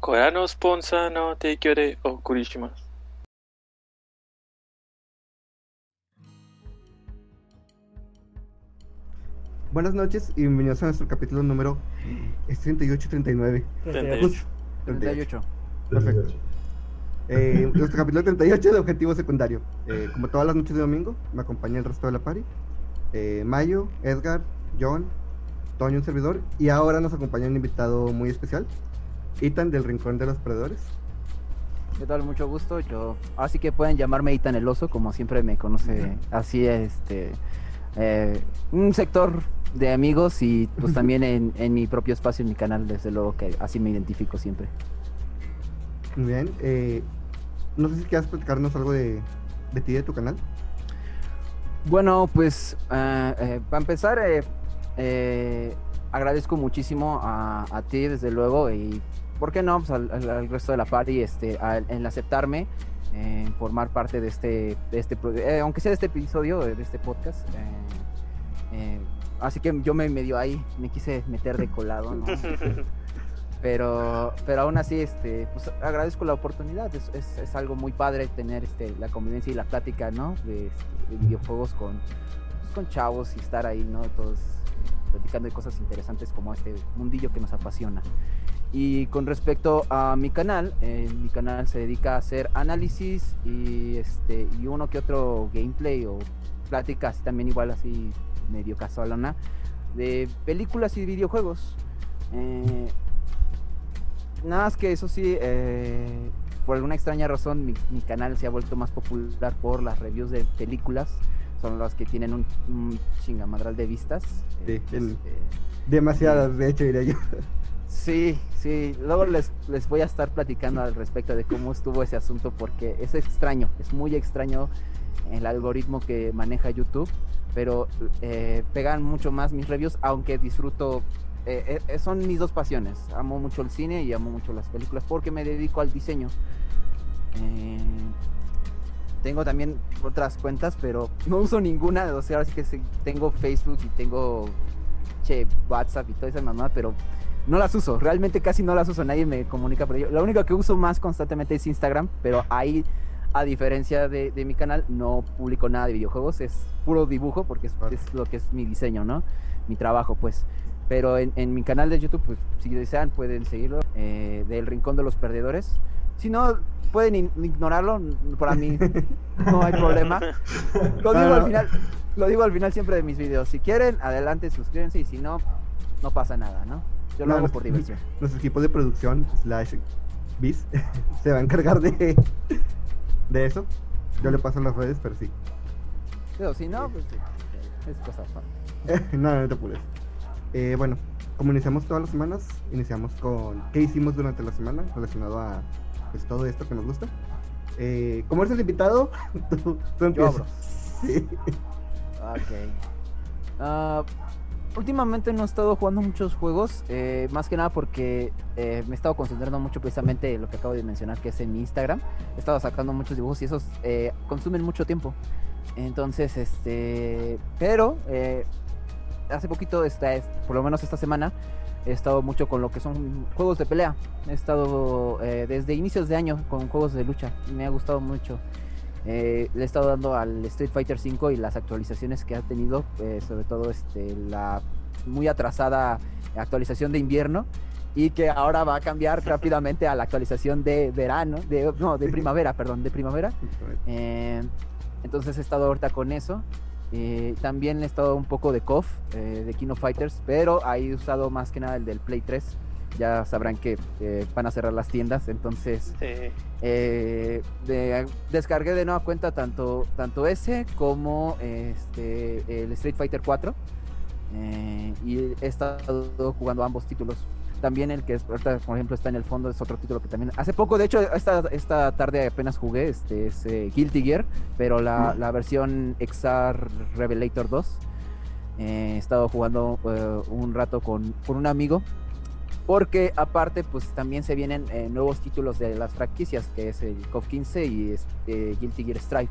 これのスポンサーの提供でお送りします。Buenas noches y bienvenidos a nuestro capítulo número es 38 39. 38. 38. Perfecto. Eh, nuestro capítulo 38 de Objetivo Secundario. Eh, como todas las noches de domingo, me acompaña el resto de la party. Eh, Mayo, Edgar, John, Toño, un servidor. Y ahora nos acompaña un invitado muy especial, Ethan del Rincón de los Perdedores. ¿Qué tal? Mucho gusto. Yo, así que pueden llamarme Itan el Oso, como siempre me conoce así, este, eh, un sector de amigos y pues también en, en mi propio espacio, en mi canal, desde luego que así me identifico siempre. Muy bien. eh, no sé si quieras platicarnos algo de, de ti, de tu canal. Bueno, pues ah, eh, para empezar, eh, agradezco muchísimo a, a ti, desde luego, y ¿por qué no? Pues al, al- al resto de la party, este, al- en aceptarme, eh, en formar parte de este, de este eh, aunque sea de este episodio, de este podcast. eh, eh, así que yo me medio ahí, me quise meter de colado, ¿no? pero pero aún así este pues agradezco la oportunidad es, es- es algo muy padre tener este la convivencia y la plática no de, este, de videojuegos con pues, con chavos y estar ahí no todos platicando de cosas interesantes como este mundillo que nos apasiona y con respecto a mi canal eh, mi canal se dedica a hacer análisis y este y uno que otro gameplay o pláticas también igual así medio casualona de películas y videojuegos eh, Nada más que eso sí, eh, por alguna extraña razón mi, mi canal se ha vuelto más popular por las reviews de películas. Son las que tienen un, un chingamadral de vistas. Sí, el- eh, Demasiadas, de hecho, diría yo. sí, sí. Luego les, les voy a estar platicando al respecto de cómo estuvo ese asunto porque es extraño, es muy extraño el algoritmo que maneja YouTube. Pero eh, pegan mucho más mis reviews, aunque disfruto eh, eh, son mis dos pasiones. Amo mucho el cine y amo mucho las películas porque me dedico al diseño. Eh, tengo también otras cuentas, pero no uso ninguna. O sea, ahora sí que tengo Facebook y tengo che, WhatsApp y toda esa mamá, pero no las uso. Realmente casi no las uso. Nadie me comunica por ello. La única que uso más constantemente es Instagram, pero ahí, a diferencia de, de mi canal, no publico nada de videojuegos. Es puro dibujo porque es, es lo que es mi diseño, ¿no? Mi trabajo, pues. Pero en, en mi canal de YouTube, pues si desean pueden seguirlo, eh, del Rincón de los Perdedores. Si no, pueden ignorarlo, para mí no hay problema. Lo digo al final, lo digo al final siempre de mis videos. Si quieren, adelante, suscríbanse y si no, no pasa nada, ¿no? Yo lo No, hago por diversión. Nuestro equipo de producción, slash bis, se va a encargar de, de eso. Yo le paso las redes, pero sí. Pero si no, pues sí, es cosa aparte. no, no te apures. Eh, bueno, como iniciamos todas las semanas, iniciamos con qué hicimos durante la semana relacionado a pues, todo esto que nos gusta. Eh, como eres el invitado, tú, tú empiezas. abro. Sí. Ok. Ah, últimamente no he estado jugando muchos juegos, eh, más que nada porque eh, me he estado concentrando mucho precisamente en lo que acabo de mencionar, que es en mi Instagram. He estado sacando muchos dibujos y esos eh, consumen mucho tiempo. Entonces, este... Pero, eh, hace poquito, esta, es- por lo menos esta semana, he estado mucho con lo que son juegos de pelea. He estado eh, desde inicios de año con juegos de lucha. Me ha gustado mucho. Eh, le he estado dando al Street Fighter V y las actualizaciones que ha tenido, eh, sobre todo este, la muy atrasada actualización de invierno y que ahora va a cambiar rápidamente a la actualización de verano, de, no, de primavera, perdón, de primavera. Entonces he estado ahorita con eso. Eh, también he estado un poco de KOF, eh, de King of Fighters, pero ahí he usado más que nada el del Play 3. Ya sabrán que eh, van a cerrar las tiendas, entonces Sí. de- descargué de nueva cuenta tanto, tanto ese como este, el Street Fighter 4. eh, y he estado jugando ambos títulos. También el que es, ahorita, por ejemplo, está en el fondo es otro título que también. Hace poco, de hecho, esta, esta tarde apenas jugué, este es eh, Guilty Gear, pero la, la versión XR Revelator 2. Eh, he estado jugando eh, un rato con, con un amigo porque aparte, pues también se vienen eh, nuevos títulos de las franquicias, que es el COF 15 y este, Guilty Gear Strive.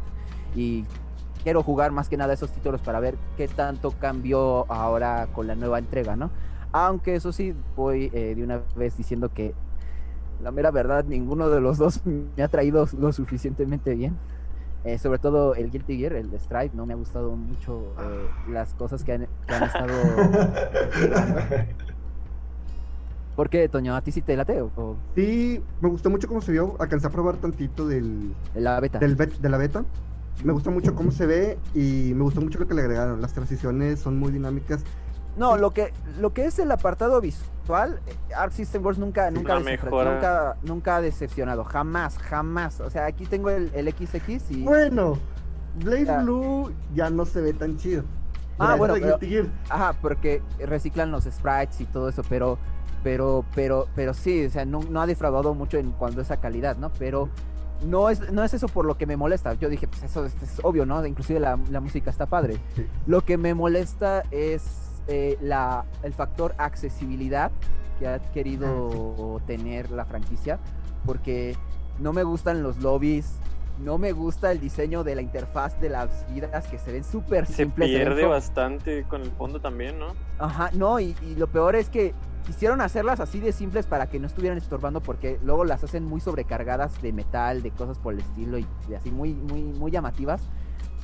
Y quiero jugar más que nada esos títulos para ver qué tanto cambió ahora con la nueva entrega, ¿no? Aunque eso sí, voy eh, de una vez diciendo que la mera verdad, ninguno de los dos me ha traído lo suficientemente bien. Eh, sobre todo el Guilty Gear, el Stripe, no me ha gustado mucho eh, las cosas que han, que han estado. ¿Por qué, Toño? ¿A ti sí te late? O, Sí, me gustó mucho cómo se vio. Alcancé a probar tantito del, de la beta? del bet- de la beta. Me gustó mucho cómo se ve y me gustó mucho lo que le agregaron. Las transiciones son muy dinámicas. No, lo que, lo que es el apartado visual, eh, Arc System Works nunca, nunca, nunca, nunca ha decepcionado. Jamás, jamás. O sea, aquí tengo el, el XX y. Bueno, Blaze Ya. Blue ya no se ve tan chido. Ah, bueno, pero-. Ajá, porque reciclan los sprites y todo eso, pero, pero, pero, pero sí, o sea, no, no ha defraudado mucho en cuanto a esa calidad, ¿no? Pero no es, no es eso por lo que me molesta. Yo dije, pues eso es, es obvio, ¿no? Inclusive la, la música está padre. Sí. Lo que me molesta es eh, la, el factor accesibilidad que ha querido tener la franquicia, porque no me gustan los lobbies. No me gusta el diseño de la interfaz de las vidas que se ven súper simples. se pierde bastante con el fondo también, ¿no? Ajá, no, y, y lo peor es que quisieron hacerlas así de simples para que no estuvieran estorbando porque luego las hacen muy sobrecargadas de metal, de cosas por el estilo y, y así muy, muy, muy llamativas.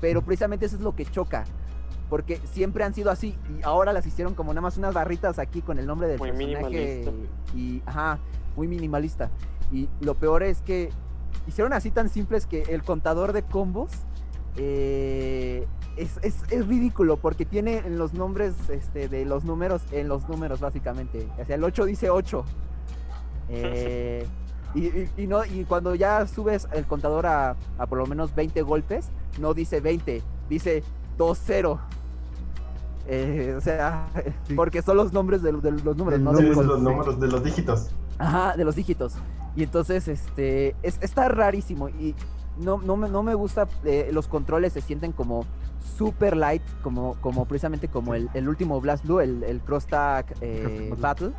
Pero precisamente eso es lo que choca. Porque siempre han sido así y ahora las hicieron como nada más unas barritas aquí con el nombre del Muy personaje. Y, ajá, muy minimalista. Y lo peor es que hicieron así tan simples que el contador de combos eh, es, es- es ridículo porque tiene en los nombres este, de los números en los números básicamente. O sea, el 8 dice 8. Eh, y, y- y no, y cuando ya subes el contador a, a por lo menos 20 golpes, no dice 20, dice 2-0. Eh, o sea, Sí. porque son los nombres de, de los números, no los números de los dígitos. Ajá, de los dígitos. Y entonces, este, es, está rarísimo. Y no, no, me, no me gusta, eh, los controles se sienten como super light, como, como precisamente como el, el último Blast Blue, el, el Cross Tag eh, Battle.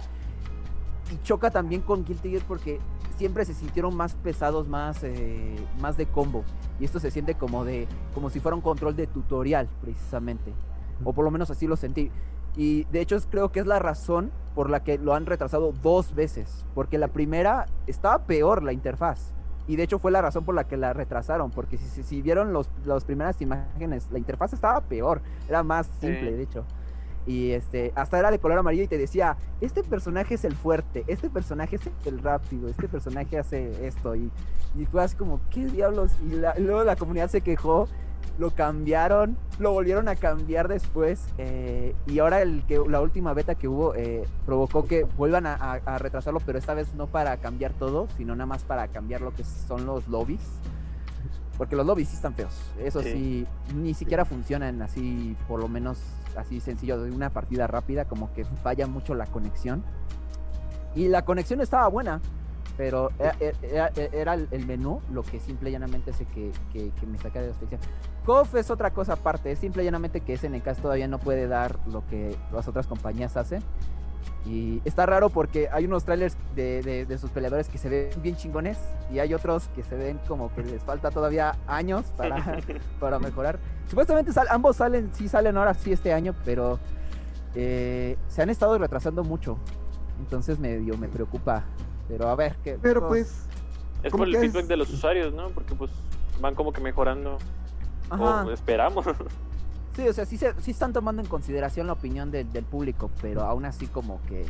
Y choca también con Guilty Gear porque siempre se sintieron más pesados, más, eh, más de combo. Y esto se siente como de, como si fuera un control de tutorial, precisamente. O por lo menos así lo sentí. Y de hecho es- creo que es la razón por la que lo han retrasado dos veces. Porque la primera estaba peor la interfaz. Y de hecho fue la razón por la que la retrasaron. Porque si, si, si vieron los, las primeras imágenes, la interfaz estaba peor. Era más simple, Sí. de hecho. Y este, hasta era de color amarillo y te decía, este personaje es el fuerte, este personaje es el rápido, este personaje hace esto. Y, y fue así como, ¿qué diablos? Y, la- y luego la comunidad se quejó, lo cambiaron, lo volvieron a cambiar después. eh, y ahora el que, la última beta que hubo eh, provocó que vuelvan a, a- a retrasarlo, pero esta vez no para cambiar todo, sino nada más para cambiar lo que son los lobbies. Porque los lobbies sí están feos. Eso sí, Sí. ni siquiera funcionan así, por lo menos así sencillo, de una partida rápida, como que falla mucho la conexión. Y la conexión estaba buena, pero era, era- era el menú lo que simple y llanamente hace que, que, que me saca de la expectación. KOF es otra cosa aparte, es simple y llanamente que SNK todavía no puede dar lo que las otras compañías hacen. Y está raro porque hay unos trailers de, de- de sus peleadores que se ven bien chingones y hay otros que se ven como que les falta todavía años para, para mejorar. Supuestamente sal- ambos salen, sí salen ahora sí este año, pero eh, se han estado retrasando mucho. Entonces medio me preocupa. Pero a ver, ¿qué? Pero pues, Es ¿Cómo por el feedback es? de los usuarios, ¿no? Porque pues van como que mejorando. Ajá. O esperamos. Sí, o sea, sí, se- sí están tomando en consideración la opinión del, del público, pero aún así como que,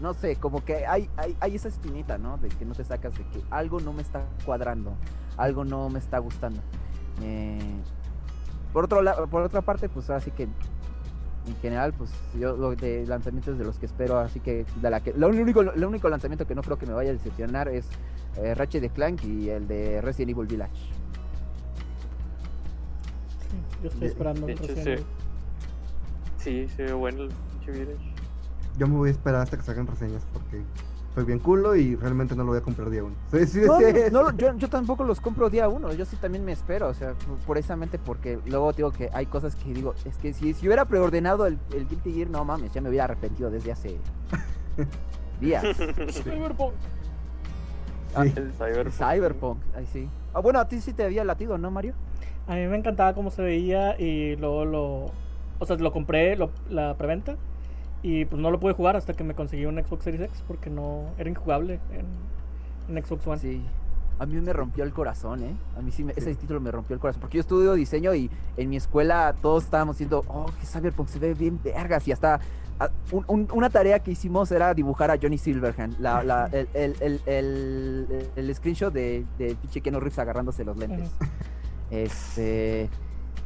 no sé, como que hay, hay, hay esa espinita, ¿no? De que no te sacas de que algo no me está cuadrando, algo no me está gustando. Eh, por, otro la- por otra parte, pues así que en general, pues yo lo de lanzamientos de los que espero, así que de la que lo único, lo único lanzamiento que no creo que me vaya a decepcionar es eh, Ratchet de Clank y el de Resident Evil Village. Sí, yo estoy esperando. de hecho, sí. Sí, se ve bueno el pinche Village. yo me voy a esperar hasta que salgan reseñas porque soy bien culo y realmente no lo voy a comprar día uno. Sí, sí, No, sí, no, no, yo, yo tampoco los compro día uno, yo sí también me espero, o sea, precisamente porque luego digo que hay cosas que digo, es que si, si hubiera preordenado el, el Guilty Gear, no mames, ya me hubiera arrepentido desde hace días. Cyberpunk. Sí. El Cyberpunk. Cyberpunk, ahí sí. Ah, bueno, a ti sí te había latido, ¿no, Mario? A mí me encantaba cómo se veía y luego lo... O sea, lo compré, lo, la preventa, y pues no lo pude jugar hasta que me conseguí un Xbox Series X porque no... Era injugable en, en Xbox One. Sí. A mí me rompió el corazón, ¿eh? A mí sí, me- ese título me rompió el corazón. Porque yo estudio diseño y en mi escuela todos estábamos diciendo, oh, que Cyberpunk se ve bien vergas. Y hasta ah, un- un- una tarea que hicimos era dibujar a Johnny Silverhand. La, la- el, el, el, el- el screenshot de, de pinche Keanu Reeves agarrándose los lentes. Este.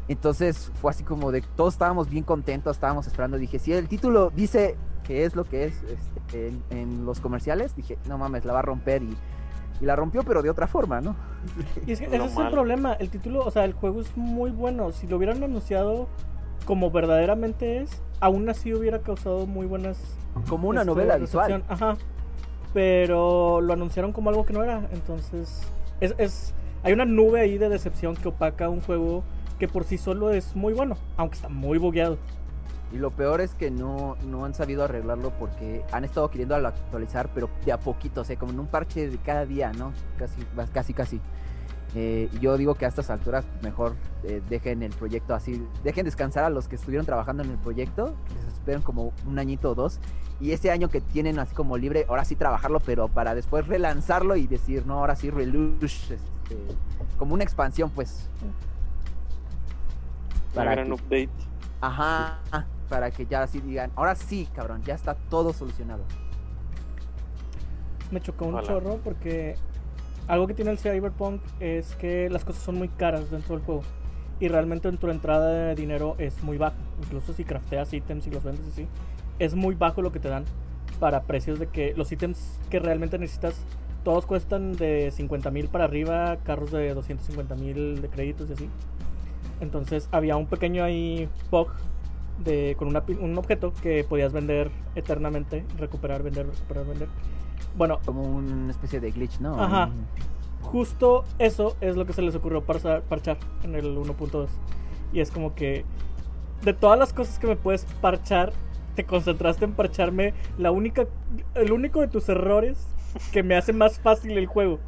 Entonces fue así como de todos estábamos bien contentos, estábamos esperando. Dije, si el título dice que es lo que es este, en, en los comerciales, dije, no mames, la va a romper y, y la rompió, pero de otra forma, ¿no? Y es que ese es el problema. El título, o sea, el juego es muy bueno. Si lo hubieran anunciado como verdaderamente es, aún así hubiera causado muy buenas. Como una este, novela visual. Ajá. Pero lo anunciaron como algo que no era. Entonces, es, es, hay una nube ahí de decepción que opaca un juego que por sí solo es muy bueno, aunque está muy bugueado. Y lo peor es que no, no han sabido arreglarlo porque han estado queriendo actualizar, pero de a poquito, o sea, como en un parche de cada día, ¿no? Casi, casi, casi. Eh, yo digo que a estas alturas mejor eh, dejen el proyecto así, dejen descansar a los que estuvieron trabajando en el proyecto, que les esperen como un añito o dos, y ese año que tienen así como libre, ahora sí trabajarlo, pero para después relanzarlo y decir, no, ahora sí, relush, este, como una expansión, pues. Para gran que- update. Ajá, para que ya así digan, ahora sí, cabrón, ya está todo solucionado. Me chocó un chorro porque algo que tiene el Cyberpunk es que las cosas son muy caras dentro del juego. Y realmente tu entrada de dinero es muy baja. Incluso si crafteas ítems y los vendes así, es muy bajo lo que te dan para precios de que los ítems que realmente necesitas, todos cuestan de 50 mil para arriba, carros de 250 mil de créditos y así. Entonces había un pequeño ahí bug de, con una un objeto que podías vender eternamente, recuperar, vender, recuperar, vender. Bueno, Como una especie de glitch, ¿no? Ajá. justo eso es lo que se les ocurrió parchar, parchar en el 1.2. Y es como que de todas las cosas que me puedes parchar, te concentraste en parcharme la única, el único de tus errores que me hace más fácil el juego.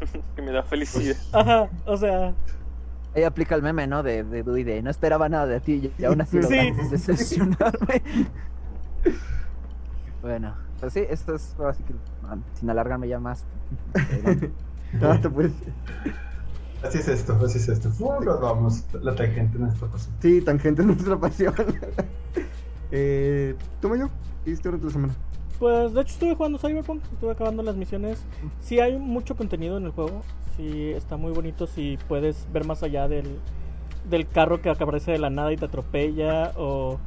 que me da felicidad. Ajá, o sea, Ahí aplica el meme, ¿no? De, de Dewey de no esperaba nada de ti y aún así Sí. decepcionarme. bueno, pues sí, esto es ahora sí que sin alargarme ya más. te puedes- Así es esto, así es esto. Uh, nos vamos, la tangente en esta cosa. Sí, tangente es nuestra pasión. eh, ¿Toma yo? ¿Qué hiciste durante la semana? Pues de hecho estuve jugando Cyberpunk, estuve acabando las misiones. Sí hay mucho contenido en el juego, sí está muy bonito si puedes ver más allá del, del carro que aparece de la nada y te atropella o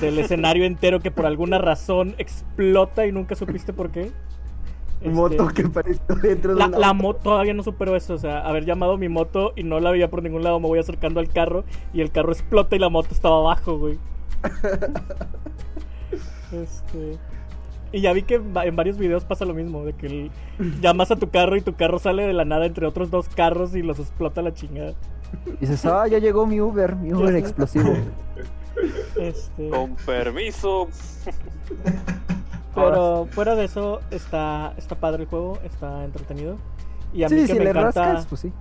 del escenario entero que por alguna razón explota y nunca supiste por qué. Este, Moto que apareció dentro de la, una la moto todavía no supero eso, o sea, haber llamado mi moto y no la veía por ningún lado, me voy acercando al carro y el carro explota y la moto estaba abajo, güey. Este. Y ya vi que en va- en varios videos pasa lo mismo, de que el- llamas a tu carro y tu carro sale de la nada entre otros dos carros y los explota la chingada. Dices, ah, ya llegó mi Uber, mi Uber explosivo. Este, Con permiso. pero fuera de eso está está padre el juego, está entretenido. Y a mí Sí, que si me le encanta rascas, pues sí.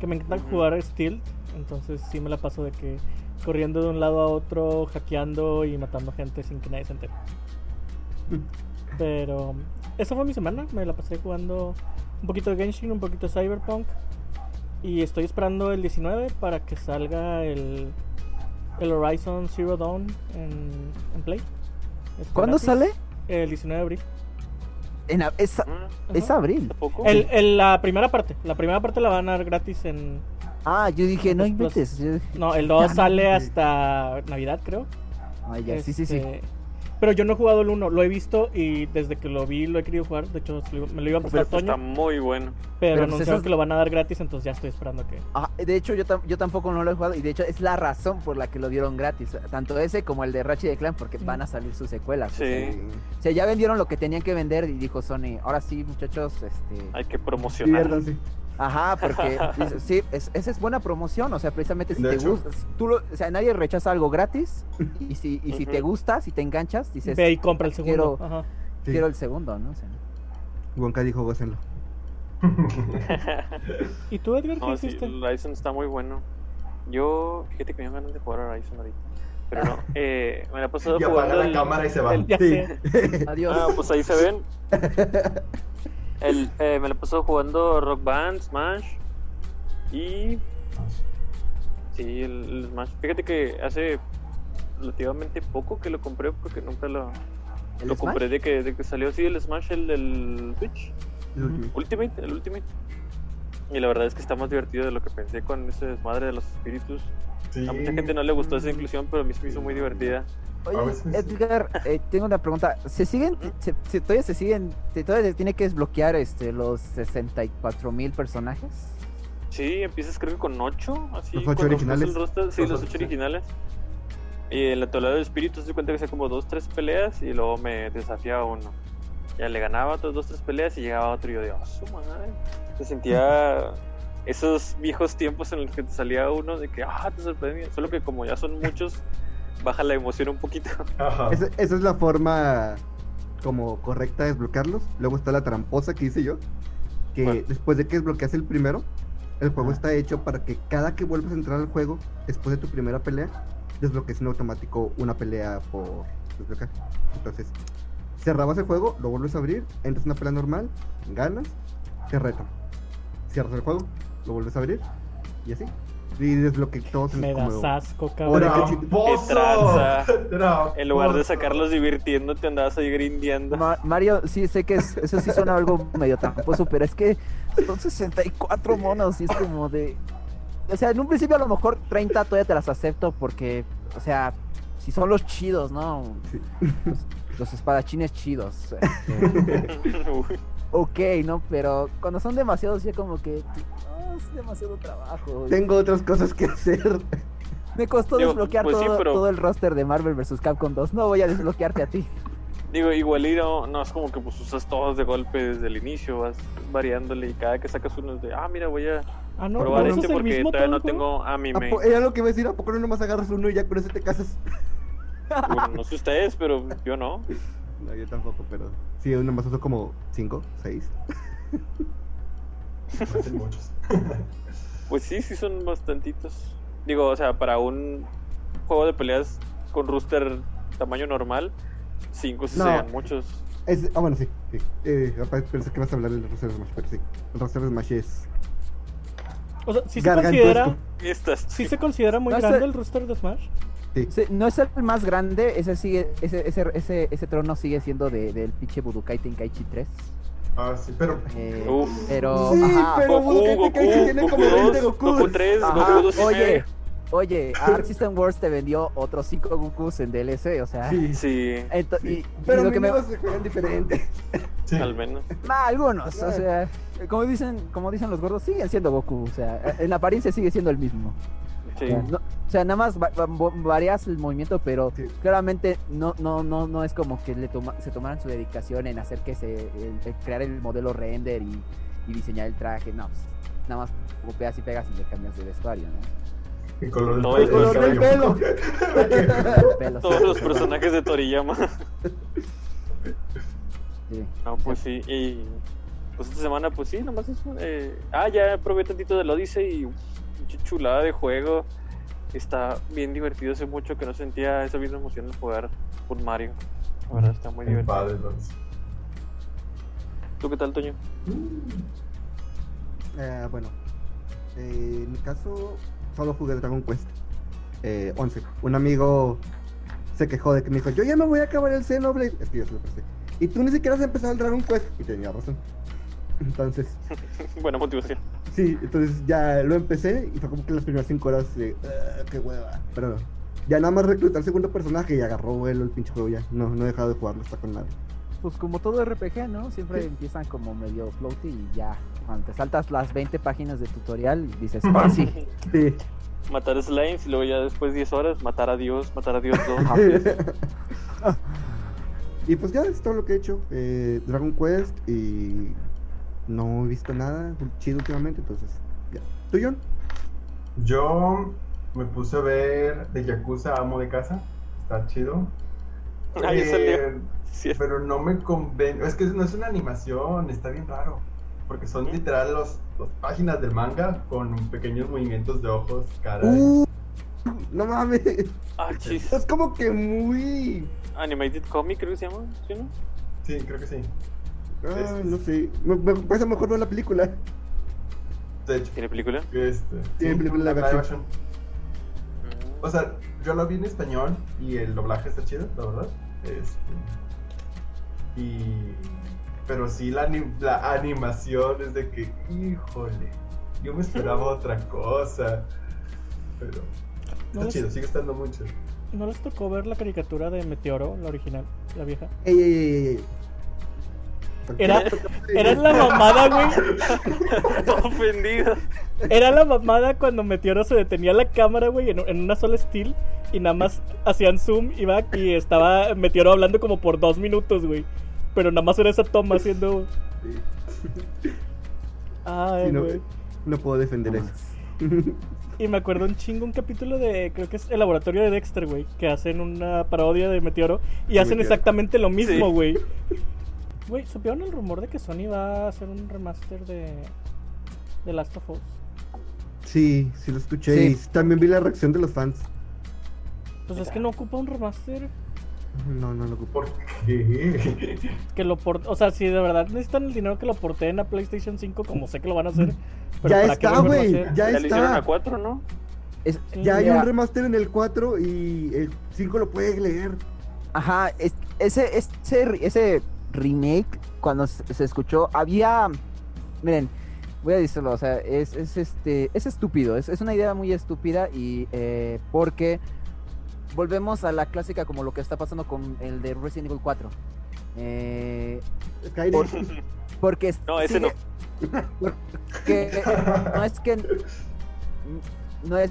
que me encanta jugar Steel, entonces sí me la paso de que corriendo de un lado a otro, hackeando y matando gente sin que nadie se entere. Pero esa fue mi semana, me la pasé jugando un poquito de Genshin, un poquito de Cyberpunk y estoy esperando el 19 para que salga el, el Horizon Zero Dawn en, en Play. ¿Cuándo gratis, sale? El 19 de abril. En es, Ah, es abril. ¿Tampoco? El, el- la primera parte, la primera parte la van a dar gratis en... Ah, yo dije, no inventes. Yo dije, No, el 2 Ya, no, sale hasta Navidad, creo. Ah, ya, sí, sí, sí. Pero yo no he jugado el 1, lo he visto y desde que lo vi lo he querido jugar. De hecho, me lo iba a prestar Pero está Toño, muy bueno. pero, pues anunciaron esas- que lo van a dar gratis, entonces ya estoy esperando que. Ah, de hecho, yo, yo tampoco no lo he jugado y de hecho es la razón por la que lo dieron gratis. Tanto ese como el de Ratchet y Clan porque van a salir sus secuelas. o sea, Sí. O sea, ya vendieron lo que tenían que vender y dijo Sony, ahora sí, muchachos, este... Hay que promocionar. Diviértanse. Ajá, porque sí, es- esa es buena promoción, o sea, precisamente si De te hecho. gusta, tú lo- o sea, nadie rechaza algo gratis y si, y si te gusta, si te enganchas, dices, Ve y compra el segundo. quiero- Ajá. Sí. el segundo, ¿no? O sea, Wonka dijo, gócenlo. ¿Y tú, Edgar, qué No, sí, hiciste? el Horizon está muy bueno. Yo, fíjate que me dio ganas de jugar a Horizon ahorita. Pero no, eh, me la he pasado y apaga la el- cámara y se va. El- Sí. adiós. Ah, pues ahí se ven. El, eh, me la paso jugando Rock Band, Smash y sí, el, el Smash. Fíjate que hace relativamente poco que lo compré porque nunca lo, ¿El lo Smash? compré de que, de que salió así el Smash, el del Switch. El último. Ultimate, el Ultimate. Y la verdad es que está más divertido de lo que pensé con ese desmadre de los espíritus. Sí. A mucha gente no le gustó esa inclusión, pero a mí se me hizo muy divertida. Oye, veces- Edgar, eh, tengo una pregunta. ¿Se siguen, se, se- todavía se siguen, se- todavía se tiene que desbloquear este, los 64 mil personajes? Sí, empiezas creo que con 8, así. Los ocho cuando ves originales. el roster, sí, Los los ocho, 8 sí. originales. Y en la tabla de espíritus se cuenta que hacía como 2, 3 peleas y luego me desafiaba uno. Ya le ganaba otras 2, 3 peleas y llegaba otro y yo de, oh, su madre. Se sentía esos viejos tiempos en los que te salía uno de que, ah, te sorprendía. Solo que como ya son muchos, baja la emoción un poquito. Ajá. Esa, esa es la forma como correcta de desbloquearlos. Luego está la tramposa que hice yo. Que después de que desbloqueas el primero, el juego Ajá. está hecho para que cada que vuelvas a entrar al juego, después de tu primera pelea, desbloquees en automático una pelea por desbloquear. Entonces, cerrabas el juego, lo vuelves a abrir, entras en una pelea normal, ganas, te retan. Cierras el juego, lo vuelves a abrir y así. Y desbloqueas todos Me como- das asco, cabrón. ¡Tramposo! ¡Qué tranza! ¡Tramposo! En lugar de sacarlos divirtiéndote, andabas ahí grindeando. Ma- Mario, sí, sé que es- eso sí suena algo medio tramposo, pero es que son 64 monos y es como de... O sea, en un principio a lo mejor 30 todavía te las acepto porque, o sea, si son los chidos, ¿no? Sí. Los, los espadachines chidos. este. Ok, ¿no? Pero cuando son demasiados ya como que... ah, es demasiado trabajo. Tengo otras cosas que hacer. Me costó Digo, desbloquear pues sí, todo, pero- todo el roster de Marvel vs. Capcom 2. No voy a desbloquearte a ti. Digo, igual y no, no es como que pues usas todos de golpe desde el inicio, vas variándole y cada que sacas uno es de, ah, mira, voy a Ah, no, probar ¿no este porque todavía no tengo a mi ¿A main. Era lo que iba a decir, ¿a poco no nomás agarras uno y ya con ese te casas? Bueno, no sé ustedes, pero yo no. No, yo tampoco, pero sí, uno más uso como 5, 6. Parecen muchos. Pues sí, sí son bastantitos. Digo, o sea, para un juego de peleas con rooster tamaño normal, cinco sí No. serían muchos. Ah, bueno, sí. sí. Eh, pensé que vas a hablar del roster de Smash, pero sí. El roster de Smash es O sea, sí se considera, Estas. sí se considera muy No sé. grande el roster de Smash. Sí. No es el más grande, ese sigue, ese, ese, ese, ese trono sigue siendo de, del pinche Budokai Tenkaichi 3. Ah, sí, pero. Eh, pero, Sí, ajá, pero- Goku, Budokai Goku, Tenkaichi tiene Goku como 20 2, Gokus. Goku 3, ajá, Goku 2 y oye, medio. oye, Arc System Wars te vendió otros 5 Gokus en DLC, o sea, Sí, Sí, sí. y, y Pero lo que me, se juegan diferente. Sí. al menos. Algunos, o sea, como dicen, como dicen los gordos, siguen siendo Goku, o sea, en la apariencia sigue siendo el mismo. Sí. O sea, no- o sea, nada más va- va- varias el movimiento, pero Sí. claramente no, no, no, no es como que le toma- se tomaran su dedicación en hacer que se el- el crear el modelo render y, y diseñar el traje, no, pues, nada más copias y pegas y le cambias de vestuario, ¿no? El color del Todo pelo. el color del. El pelo, Todos los personajes de Toriyama. sí. No, pues sí. Y pues esta semana, pues sí, nomás eso. Eh... Ah, ya probé tantito del Odyssey y uf, pinche chulada de juego. Está bien divertido. Hace mucho que no sentía esa misma emoción de jugar por Mario. La verdad, está muy divertido. padre, ¿Tú qué tal, Toño? Eh, bueno, eh, en mi caso, solo jugué Dragon Quest eh, 11. Un amigo se quejó de que me dijo: Yo ya me voy a acabar el Xenoblade. Es que yo se lo presté. Y tú ni siquiera has empezado el Dragon Quest. Y tenía razón. Entonces, Buena motivación. sí, entonces ya lo empecé y fue como que las primeras 5 horas de. "Ah, ¡Qué hueva! Pero ya nada más recluté al segundo personaje y agarró vuelo el pinche juego ya. No, no he dejado de jugarlo, está con nada. Pues como todo RPG, ¿no? Siempre Sí. empiezan como medio floaty y ya, cuando te saltas las 20 páginas de tutorial, dices, ah, sí, Sí. Matar slimes y luego ya después 10 horas, matar a Dios, matar a Dios 2. Ajá. y pues ya es todo lo que he hecho. Eh, Dragon Quest y no he visto nada chido últimamente, entonces ya. ¿Tú, John? Yo me puse a ver de Yakuza Amo de Casa. Está chido. Ahí Eh, salió. Sí, Pero no me convence. Es que no es una animación, está bien raro. Porque son literal los, las páginas del manga con pequeños movimientos de ojos, cara. Uh, no mames. Ah. Es como que muy. Animated Comic creo que se llama, ¿sí no? Sí, creo que sí. Ah, no sé. Me, me parece mejor ver la película. De hecho, ¿Tiene película? este, Tiene película la live live action. O sea, yo lo vi en español y el doblaje está chido, la verdad. Este, y. Pero sí, la, anim- la animación es de que, híjole, yo me esperaba otra cosa. Pero. No Está les- chido, sigue estando mucho. ¿No les tocó ver la caricatura de Meteoro, la original, la vieja? Ey, ey, ey, ey. Era, era la mamada, güey. Ofendido. Era la mamada cuando Meteoro se detenía la cámara, güey, en, en una sola still. Y nada más hacían zoom y back y estaba Meteoro hablando como por dos minutos, güey. Pero nada más era esa toma haciendo. Ay, Sí, no, güey. no puedo defender No eso. Y me acuerdo un chingo un capítulo de, creo que es el laboratorio de Dexter, güey, que hacen una parodia de Meteoro y hacen Meteoro. exactamente lo mismo, Sí. güey. Güey, ¿supieron el rumor de que Sony va a hacer un remaster de, de Last of Us? Sí, sí lo escuché. Sí. Y también vi la reacción de los fans. Pues es que no ocupa un remaster. No, no lo ocupo. ¿Por qué? Que lo por... O sea, si de verdad necesitan el dinero que lo porteen a PlayStation 5, como sé que lo van a hacer. Pero Ya ¿para qué está, güey. hacer? Ya Ya hicieron a está. 4, ¿no? Es- Sí. Ya hay un remaster en el 4 y el 5 lo puede leer. Ajá, es- ese, ese, ese remake, cuando se, se escuchó, había. Miren, voy a decirlo, o sea, es, es este. Es estúpido, es, es una idea muy estúpida y. eh, porque. Volvemos a la clásica como lo que está pasando con el de Resident Evil 4. Eh. Por- porque. No, ese sigue- Porque no es que. No es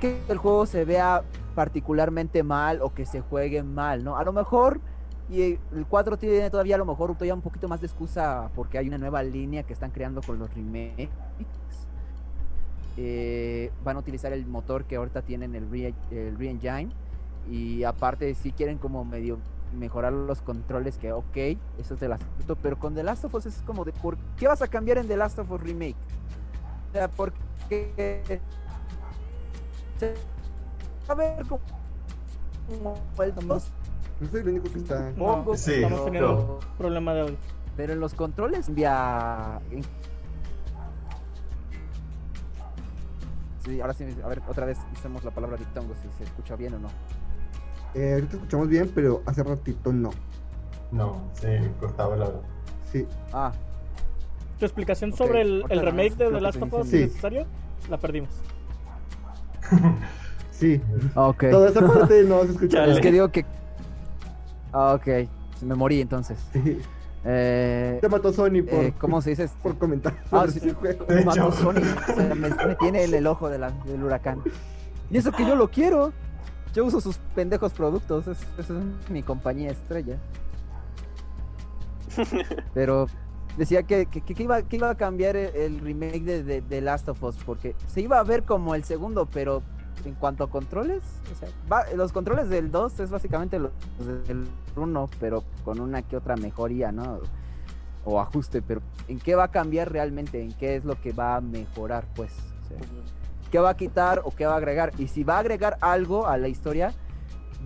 que el juego se vea particularmente mal o que se juegue mal, ¿no? A lo mejor. Y el 4 tiene todavía a lo mejor todavía un poquito más de excusa porque hay una nueva línea que están creando con los remakes. Eh, van a utilizar el motor que ahorita tienen el Re, el Re-Engine. Y aparte, si quieren como medio mejorar los controles, que ok, eso es de Last pero con The Last of Us es como de, ¿por qué vas a cambiar en The Last of Us Remake? O sea, porque a ver como, como el 2, No soy el único que está. No, Pongo- Sí, estamos no. teniendo problema de audio. pero en los controles cambia. Sí, ahora sí, a ver, otra vez hicimos la palabra diptongo, si se escucha bien o no. Eh, ahorita escuchamos bien, pero hace ratito no. No, se cortaba la verdad. Sí. Ah, Tu explicación sobre el, remake de The Last of Us Sí. necesario, la perdimos. Sí. ok. Toda esa parte no se escucha. Es que digo que. Ah, ok, me morí entonces. Sí. Eh, Te mató Sony por, eh, ¿Cómo se dice? por comentar. Ah, sí. juego. De Mató. Sony. O sea, me, me tiene en el ojo de la- del huracán. Y eso que yo lo quiero. Yo uso sus pendejos productos. Es, esa es mi compañía estrella. Pero decía que, que, que iba, que iba a cambiar el, el remake de, de, de Last of Us. Porque se iba a ver como el segundo, pero en cuanto a controles, o sea, va- los controles del 2 es básicamente los del 1, pero con una que otra mejoría, ¿no? O ajuste, pero ¿en qué va a cambiar realmente? ¿En qué es lo que va a mejorar, pues? O sea, ¿Qué va a quitar o qué va a agregar? Y si va a agregar algo a la historia,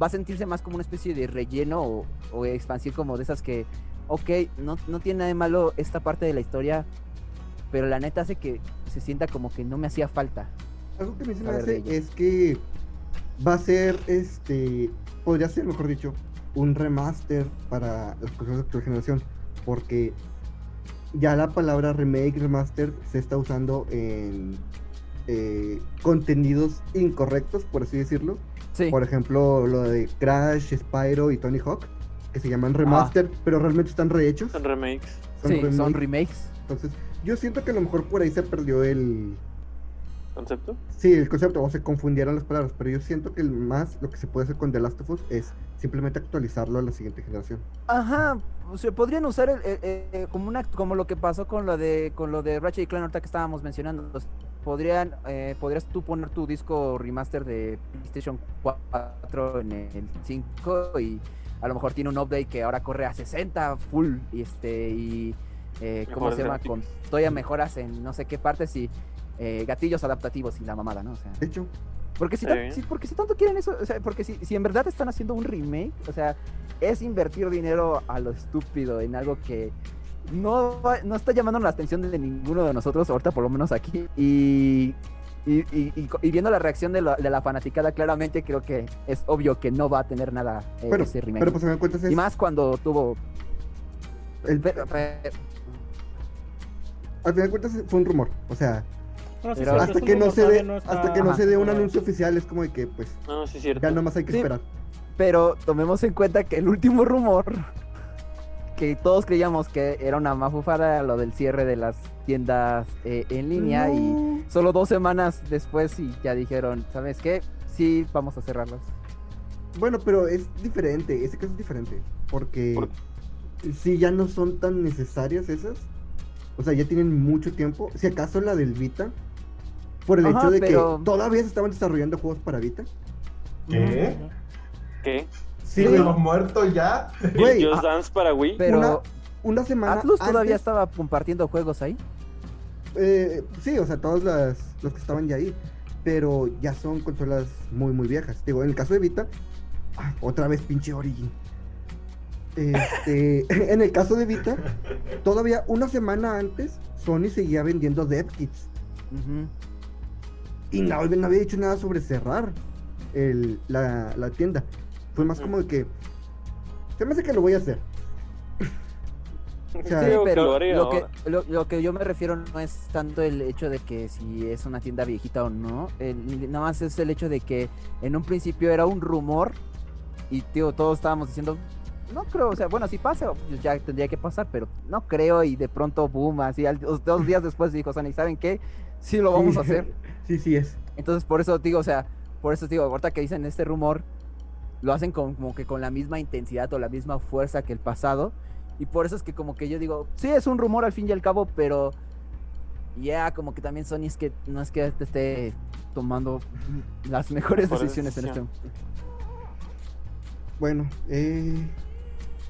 va a sentirse más como una especie de relleno o, o expansión como de esas que, ok, no, no tiene nada de malo esta parte de la historia, pero la neta hace que se sienta como que no me hacía falta. Algo que a mí se me hace es que va a ser, este, podría ser, mejor dicho, un remaster para las cosas de actual generación, porque ya la palabra remake, remaster se está usando en eh, contenidos incorrectos, por así decirlo. Sí. Por ejemplo, lo de Crash, Spyro y Tony Hawk, que se llaman remaster, pero realmente están rehechos. Son remakes. Son sí, son remakes. remakes. Entonces, yo siento que a lo mejor por ahí se perdió el, ¿Concepto? Sí, el concepto, o se confundieron las palabras, pero yo siento que el más lo que se puede hacer con The Last of Us es simplemente actualizarlo a la siguiente generación. Ajá, o sea, podrían usar el, el- el- como una como lo que pasó con lo de con lo de Ratchet y Clank ahorita que estábamos mencionando. Podrían eh, podrías tú poner tu disco remaster de PlayStation 4 en el 5 y a lo mejor tiene un update que ahora corre a 60 full y este y eh, ¿cómo se llama? Con todavía mejoras en no sé qué partes y eh, gatillos adaptativos y la mamada, ¿no? O sea, De hecho, porque si, Sí. tan- si- porque si tanto quieren eso, o sea, porque si, si en verdad están haciendo un remake, o sea, es invertir dinero a lo estúpido en algo que no, no está llamando la atención de ninguno de nosotros, ahorita por lo menos aquí. Y, y, y- y co- y viendo la reacción de la, de la fanaticada, claramente creo que es obvio que no va a tener nada eh, Pero, ese remake. pero pues, cuentas es y más cuando tuvo... el- al final de cuentas fue un rumor. O sea, Bueno, sí, hasta que no rumor, se dé, no está- hasta que no se dé un anuncio oficial, es como de que, pues, No, sí, es cierto. ya nomás hay que Sí. esperar. Pero tomemos en cuenta que el último rumor, que todos creíamos que era una mafufada, lo del cierre de las tiendas eh, en línea y No. solo dos semanas después y ya dijeron, ¿sabes qué? Sí, vamos a cerrarlas. Bueno, pero es diferente, ese caso es diferente. Porque ¿Por si ya no son tan necesarias esas, o sea, ya tienen mucho tiempo. Si acaso la del Vita, por el Ajá, hecho de pero- que todavía se estaban desarrollando juegos para Vita. ¿Qué? ¿Qué? Sí, ¿Sí, güey. muerto ya? Güey, ¿El Just a- Dance para Wii? Pero Una- una semana. Atlus todavía antes- estaba compartiendo juegos ahí. Eh, sí, o sea, todos las, los que estaban ya ahí. Pero ya son consolas muy, muy viejas. Digo, en el caso de Vita, ah, otra vez pinche Origin. Este, en el caso de Vita, todavía una semana antes, Sony seguía vendiendo dev kits. Ujú. Y no, no había dicho nada sobre cerrar el- la, la tienda. Fue más como de que. Se me hace que lo voy a hacer. O sea, Sí, pero lo haría lo que, lo, lo que yo me refiero no es tanto el hecho de que si es una tienda viejita o no, el- nada más es el hecho de que en un principio era un rumor y tío, todos estábamos diciendo, no creo, o sea, bueno, si pasa, pues ya tendría que pasar, pero no creo y de pronto, boom, así, al- dos, dos días después dijo Sony, ¿saben qué? Sí lo vamos sí, a hacer. Sí, sí es. Entonces, por eso digo, o sea, por eso digo, ahorita que dicen este rumor, lo hacen con, como que con la misma intensidad o la misma fuerza que el pasado. Y por eso es que como que yo digo, sí, es un rumor al fin y al cabo, pero ya como que también Sony es que no es que te esté tomando las mejores decisiones en este decisiones. Bueno, eh,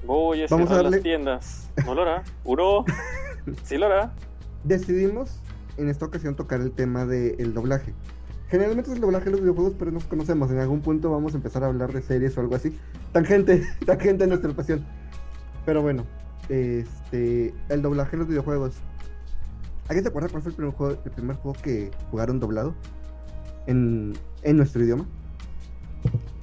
Voy a cerrar darle- las tiendas. ¿No lo hará? ¿Uro? Sí lo hará. decidimos en esta ocasión tocar el tema del doblaje. Generalmente es el doblaje de los videojuegos, pero nos conocemos. En algún punto vamos a empezar a hablar de series o algo así. Tangente, tangente en nuestra pasión. Pero bueno, este, el doblaje en los videojuegos. ¿Alguien se acuerda cuál fue el primer juego, el primer juego que jugaron doblado? En, en nuestro idioma.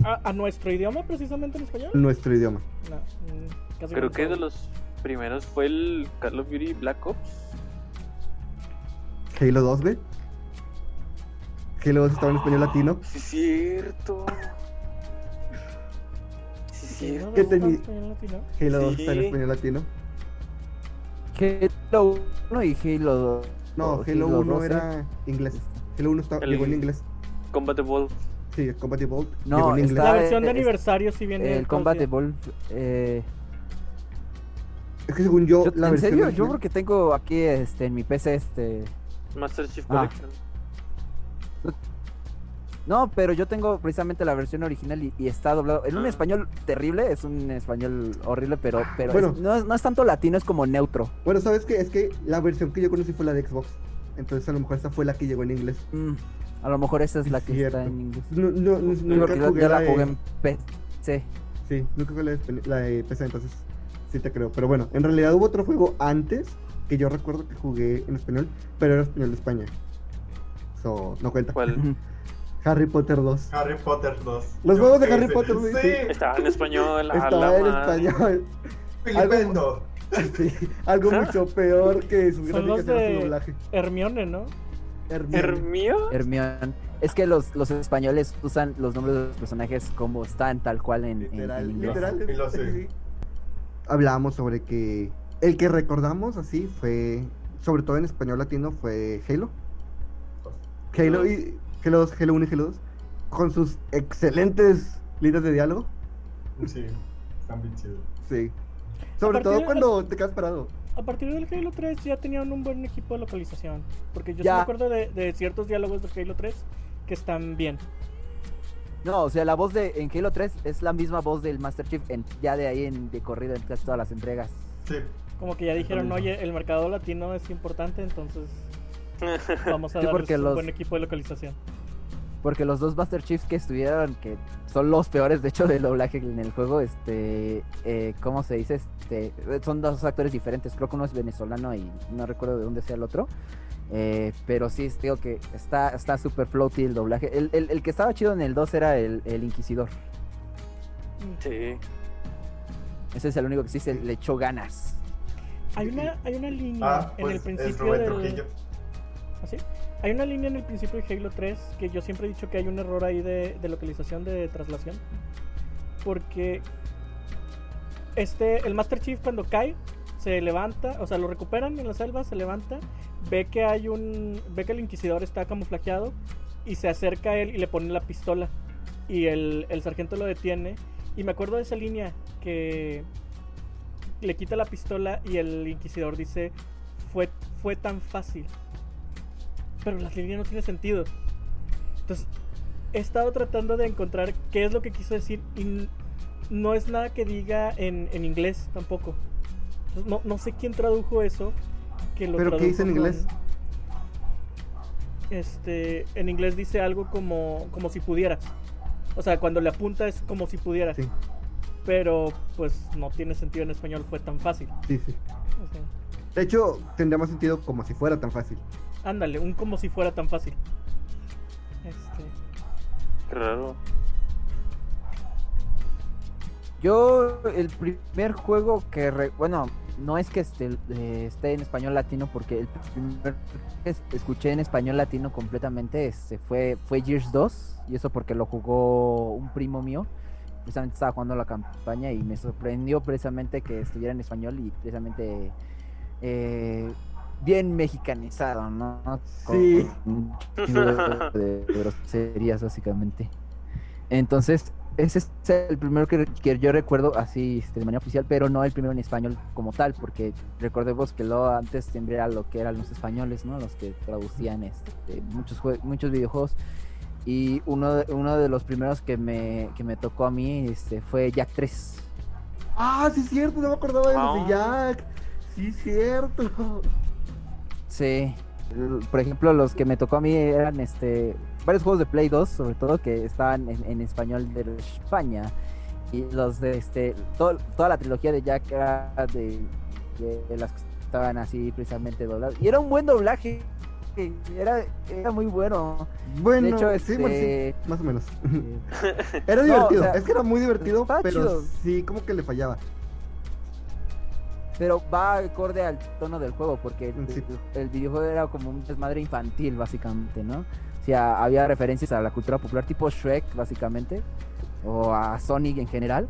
¿A, a nuestro idioma, precisamente en español? Nuestro idioma. No, mm, casi Creo que de los primeros fue el Call of Duty Black Ops. Halo 2, ¿ve? Halo 2 estaba en español latino. Sí, cierto. Sí, ¿Sí, cierto. ¿Qué ¿De teni- español latino? Halo 2 está en español latino. Halo 1 y Halo 2. No, o Halo 1 12. era inglés. Halo 1 estaba, El- llegó en inglés. Combat Evolved. Sí, el Combat Evolved No, llegó en está- inglés. La versión de es- aniversario sí viene. El Combat. Evolved. Eh, Es que según yo, yo- la ¿En versión serio? Yo original- porque tengo aquí este, en mi PC este... Master Chief Ah. Collection. No, pero yo tengo precisamente la versión original y, y está doblado en un Ah. español terrible, es un español horrible, pero, pero Bueno. es- no, es, no es tanto latino, es como neutro. Bueno, ¿sabes qué? Es que la versión que yo conocí fue la de Xbox. Entonces a lo mejor esa fue la que llegó en inglés. Mm, a lo mejor esa es la que Cierto. está en inglés. No, no, no- Yo nunca jugué yo la jugué en PC. Sí, nunca jugué la de, la de PC, entonces sí te creo. Pero bueno, en realidad hubo otro juego antes que yo recuerdo que jugué en español, pero era español de España. So, no cuenta. ¿Cuál? Harry Potter 2. Harry Potter 2. Los juegos de Harry. Potter, sí, Sí. sí. Estaba en español. Estaba en español. Filipendo. Sí, algo ¿Ah? mucho peor que su Son los de doblaje. Hermione, ¿no? Hermione. ¿Hermio? Hermione. Es que los, los españoles usan los nombres de los personajes como están, tal cual en, en- en Literal, inglés. literal. Y lo sé. sí. Hablamos sobre que el que recordamos así fue, sobre todo en español latino, fue Halo. Halo y Halo 2, Halo 1 y Halo 2, con sus excelentes líneas de diálogo. Sí, están bien chidos. Sí. Sobre todo de- cuando te quedas parado. A partir del Halo 3 ya tenían un buen equipo de localización. Porque yo sí me acuerdo de, de ciertos diálogos de Halo 3 que están bien. No, o sea, la voz de en Halo 3 es la misma voz del Master Chief en, ya de ahí en de corrido en casi todas las entregas. Sí. Como que ya dijeron, oye, el mercado latino es importante, entonces vamos a Sí, darles un los- buen equipo de localización. Porque los dos Master Chiefs que estuvieron, que son los peores de hecho del doblaje en el juego, este, eh, ¿cómo se dice? este, son dos actores diferentes, creo que uno es venezolano y no recuerdo de dónde sea el otro. Eh, pero sí, digo que está está súper floaty el doblaje. El, el- el que estaba chido en el 2 era el, el Inquisidor. Sí. Ese es el único que sí se le echó ganas. Hay una, hay una línea Ah, en el pues es principio Rubén del. Trujillo. ¿Ah? Hay una línea en el principio de Halo 3 que yo siempre he dicho que hay un error ahí de, de localización de traslación. Porque este, el Master Chief cuando cae, se levanta, o sea, lo recuperan en la selva, se levanta, ve que hay un. ve que el inquisidor está camuflajeado y se acerca a él y le pone la pistola. Y el, el sargento lo detiene. Y me acuerdo de esa línea que le quita la pistola y el inquisidor dice fue, fue tan fácil. Pero la línea no tiene sentido. Entonces, he estado tratando de encontrar qué es lo que quiso decir y no es nada que diga en, en inglés tampoco. Entonces, no, no sé quién tradujo eso. Que lo ¿Pero qué dice en inglés? Este, en inglés dice algo como, como si pudieras. O sea, cuando le apunta es como si pudiera. Sí, Pero pues no tiene sentido en español, fue tan fácil. sí, sí. O sea, De hecho, tendría más sentido como si fuera tan fácil. ándale, un como si fuera tan fácil. Este, Qué raro. Yo, el primer juego que, re- bueno, no es que esté, eh, esté en español latino, porque el primer que es- escuché en español latino completamente este, fue, fue Gears 2, y eso porque lo jugó un primo mío. Precisamente estaba jugando la campaña y me sorprendió precisamente que estuviera en español y precisamente eh, bien mexicanizado, ¿no? Sí. Con de, de groserías, básicamente. Entonces, ese es el primero que, que yo recuerdo así este, de manera oficial, pero no el primero en español como tal, porque recordemos que lo antes siempre era lo que eran los españoles, ¿no? Los que traducían este, muchos, muchos videojuegos. Y uno de, uno de los primeros que me, que me tocó a mí este, fue Jack 3. Ah, sí, es cierto, no me acordaba de los Ah. de Jack. Sí, cierto. Sí. Por ejemplo, los que me tocó a mí eran este varios juegos de Play 2, sobre todo que estaban en, en español de España. Y los de este todo- toda la trilogía de Jack era de, de- de las que estaban así precisamente dobladas. Y era un buen doblaje. Era, era muy bueno. Bueno, de hecho, sí, este, bueno, sí, más o menos. Era No, divertido, o sea, es que era muy divertido, pero chido. sí, como que le fallaba. Pero va acorde al tono del juego, porque el, Sí. el videojuego era como un desmadre infantil, básicamente, ¿no? O sea, había referencias a la cultura popular tipo Shrek, básicamente, o a Sonic en general.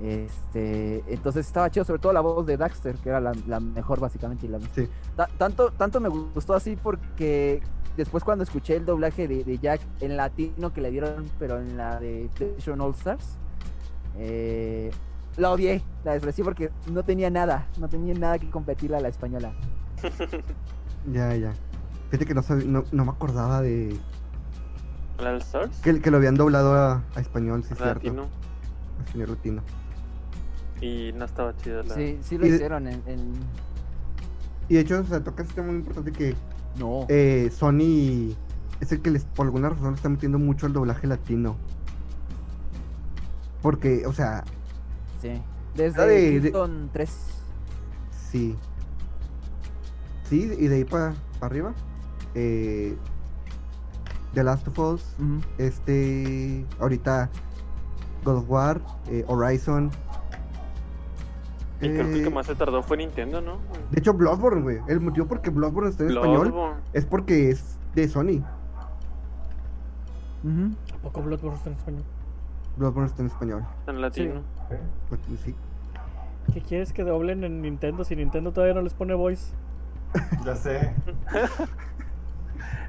Este, entonces estaba chido, sobre todo la voz de Daxter, que era la, la mejor, básicamente. Y la, Sí. Ta- tanto, tanto me gustó así porque después cuando escuché el doblaje de, de Jack en latino que le dieron, pero en la de PlayStation All Stars, eh, la odié, la desprecié porque no tenía nada, no tenía nada que competirle a la española. Ya, ya. Fíjate que no, no, no me acordaba de ¿La del Stars? que, que lo habían doblado a, a español, sí, cierto. Latino. A español latino. Y no estaba chido la. Sí, sí lo Y de- hicieron en, en- Y de hecho, o sea, toca este tema muy importante que No. eh, Sony es el que les, por alguna razón le está metiendo mucho al doblaje latino. Porque, o sea, sí. Desde Ah, de- de- Houston 3. sí. Sí, y de ahí para arriba. Eh, The Last of Us, este, ahorita God of War, eh, Horizon. Y creo que el Eh, que más se tardó fue Nintendo, ¿no? De hecho, Bloodborne, güey. El motivo por que Bloodborne está en español es porque es de Sony. Ujú. ¿A poco Bloodborne está en español? Bloodborne está en español. En latino. ¿Eh? Pues, sí. ¿Qué quieres que doblen en Nintendo si Nintendo todavía no les pone voice? Ya sé.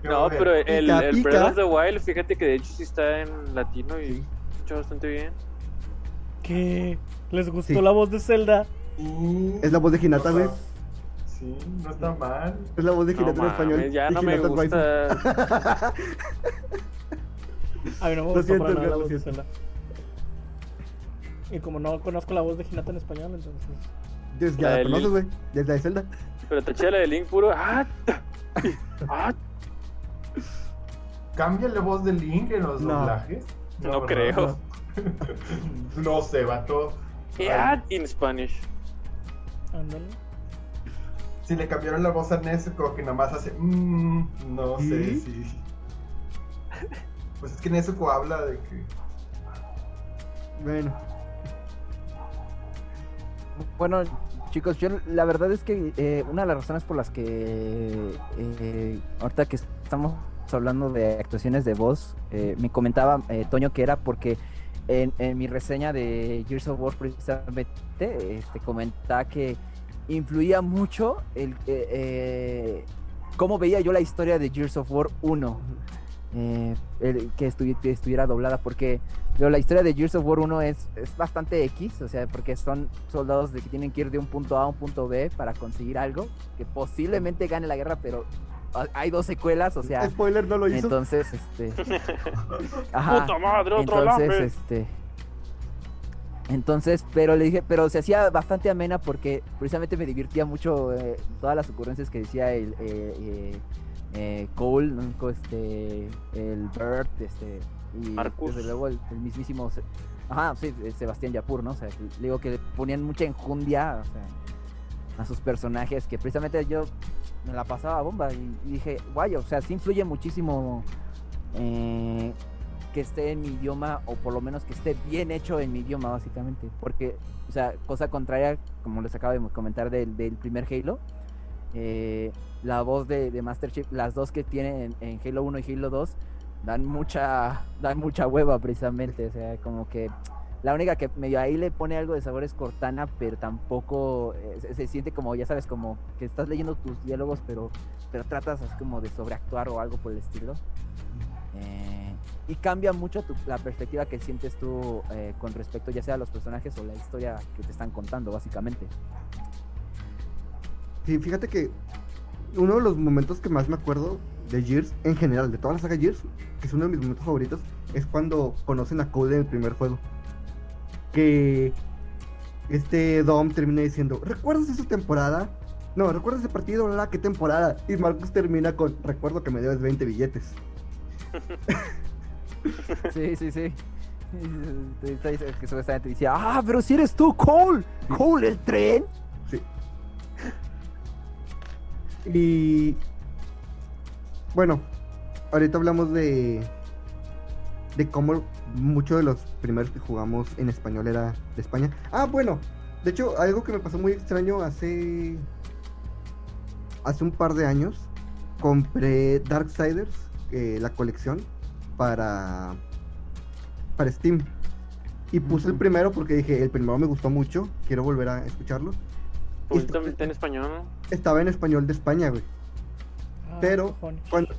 Qué No, pero el, Pica, el pica. Breath of the Wild, fíjate que de hecho sí está en latino y Sí. Escucha bastante bien. ¿Qué? ¿Les gustó Sí. la voz de Zelda? Es la voz de Hinata, no güey. está- Sí, no está mal. Es la voz de No Hinata en español. ya no me gusta. A mí no me Lo gustó siento, para nada la voz de. Zelda. Y como no conozco la voz de Hinata en español, entonces... Desde La la conoces, güey. Desde la de Zelda. Pero te eché la de Link puro. ¡Ah! ¡Ah! ¿Cambia la voz de Link en los No. doblajes? No, creo. No sé, vato. ¡Ah! In Spanish. Ándale. Si le cambiaron la voz a Nezuko, que nada más hace. "Mm", no sé ¿Sí? si. Pues es que Nezuko habla de que. Bueno, Bueno, chicos, yo la verdad es que eh, una de las razones por las que eh, ahorita que estamos hablando de actuaciones de voz, eh, me comentaba eh, Toño que era porque en, en mi reseña de Gears of War precisamente este, comentaba que influía mucho el eh, cómo veía yo la historia de Gears of War 1. eh, el- que, estu- que estuviera doblada porque pero la historia de Gears of War 1 es, es bastante X, o sea, porque son soldados de que tienen que ir de un punto A a un punto B para conseguir algo, que posiblemente gane la guerra, pero hay dos secuelas, o sea, spoiler no lo hizo. entonces, este... Ajá, Puta madre, otro entonces, este... Entonces, pero le dije, pero se hacía bastante amena porque precisamente me divertía mucho eh, todas las ocurrencias que decía el eh, eh, eh, Cole, este, el Bert, este, y Marcus. desde luego el, el mismísimo, ajá, sí, Sebastián Yapur, ¿no? O sea, que- le digo que le ponían mucha enjundia, o sea, a sus personajes, que precisamente yo me la pasaba bomba y, dije, guay, o sea, sí influye muchísimo eh, que esté en mi idioma o por lo menos que esté bien hecho en mi idioma básicamente. Porque o sea cosa contraria como les acabo de comentar del, del primer Halo eh, la voz de, de Master Chief las dos que tienen en, en Halo 1 y Halo 2 dan mucha dan mucha hueva precisamente. O sea como que la única que medio ahí le pone algo de sabor es Cortana pero tampoco eh, se, siente como ya sabes como que estás leyendo tus diálogos pero pero tratas así como de sobreactuar o algo por el estilo eh, y cambia mucho tu- la perspectiva que sientes tú eh, con respecto ya sea a los personajes o la historia que te están contando, básicamente. Sí, fíjate que uno de los momentos que más me acuerdo de Gears, en general, de toda la saga Gears, que es uno de mis momentos favoritos, es cuando conocen a Cole en el primer juego. Que este Dom termina diciendo, ¿recuerdas esa temporada? No, ¿recuerdas ese partido? ¿La qué temporada? Y Marcus termina con, recuerdo que me debes 20 billetes. Sí, sí, sí. Que supuestamente decía, ah, pero si eres tú, Cole, Cole, el tren. Sí. Y bueno, ahorita hablamos de de cómo muchos de los primeros que jugamos en español era de España. Ah, bueno, de hecho, algo que me pasó muy extraño hace hace un par de años compré Darksiders, eh, la colección para para Steam. Y puse el primero porque dije, el primero me gustó mucho, quiero volver a escucharlo. Pues también está en español, ¿no? Estaba en español de España, güey. Ah, Pero, cojones. Cuando,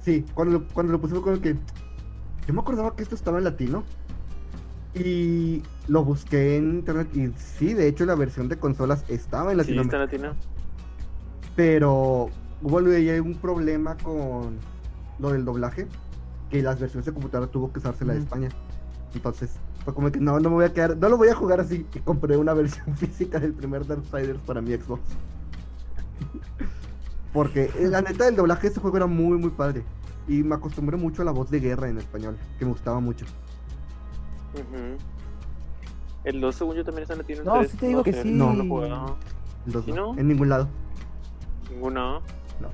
sí, cuando, lo- cuando lo puse fue como que. Yo me acordaba que esto estaba en latino. Y lo busqué en internet. Y sí, de hecho, la versión de consolas estaba en Sí, está en latino. Pero hubo un problema con lo del doblaje. Que las versiones de computadora tuvo que usarse la de. España. Entonces, fue como que no, no me voy a quedar. No lo voy a jugar así. Y compré una versión física del primer Darksiders para mi Xbox. Porque la neta, el doblaje de este juego era muy, muy padre. Y me acostumbré mucho a la voz de guerra en español, que me gustaba mucho. El 2 según yo también está en latino. No, sí te digo que sí. No, no. El dos ¿Sí, no, no? En ningún lado. Ninguno. No.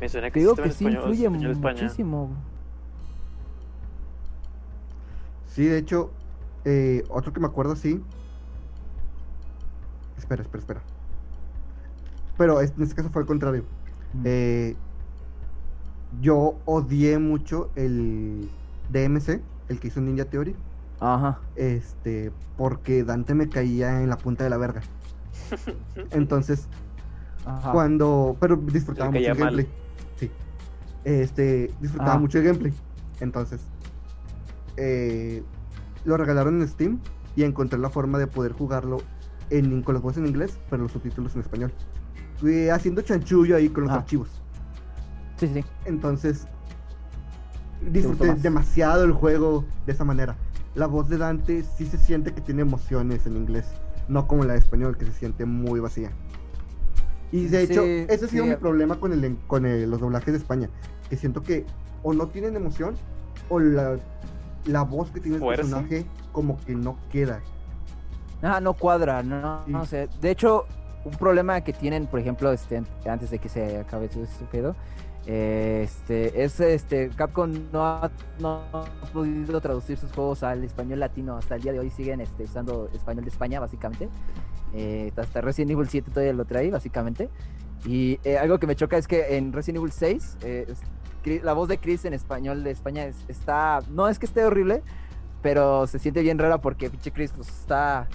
Me suena Te que digo sí que sí español, influye español España. muchísimo. Sí, de hecho, eh, otro que me acuerdo así. Espera, espera, espera. Pero en este caso fue al contrario. Mm. Eh, yo odié mucho el DMC, el que hizo Ninja Theory. Ajá. Este, porque Dante me caía en la punta de la verga. Entonces, Ajá. cuando. Pero disfrutaba mucho el mal. gameplay. Sí. Este, disfrutaba Ah. mucho el gameplay. Entonces, eh, lo regalaron en Steam y encontré la forma de poder jugarlo en, con las voces en inglés, pero los subtítulos en español. Fui haciendo chanchullo ahí con los Ah. archivos. Sí, sí. Entonces, disfruté demasiado el juego de esa manera. La voz de Dante sí se siente que tiene emociones en inglés, no como la de español, que se siente muy vacía. Y de hecho, Sí, ese ha sido sí. mi problema con, el, con el- los doblajes de España, que siento que o no tienen emoción, o la, la voz que tiene el Fuerza. personaje como que no queda. Ah, no cuadra, no, Sí. no sé. De hecho, un problema que tienen, por ejemplo, este, antes de que se acabe todo este pedo, este, es este, Capcom no ha, no ha podido traducir sus juegos al español latino. Hasta el día de hoy siguen este, usando español de España, básicamente. Eh, hasta Resident Evil 7 todavía lo trae, básicamente. Y eh, algo que me choca es que en Resident Evil 6, eh, la voz de Chris en español de España es- está. No es que esté horrible, pero se siente bien rara porque pinche Chris pues, está.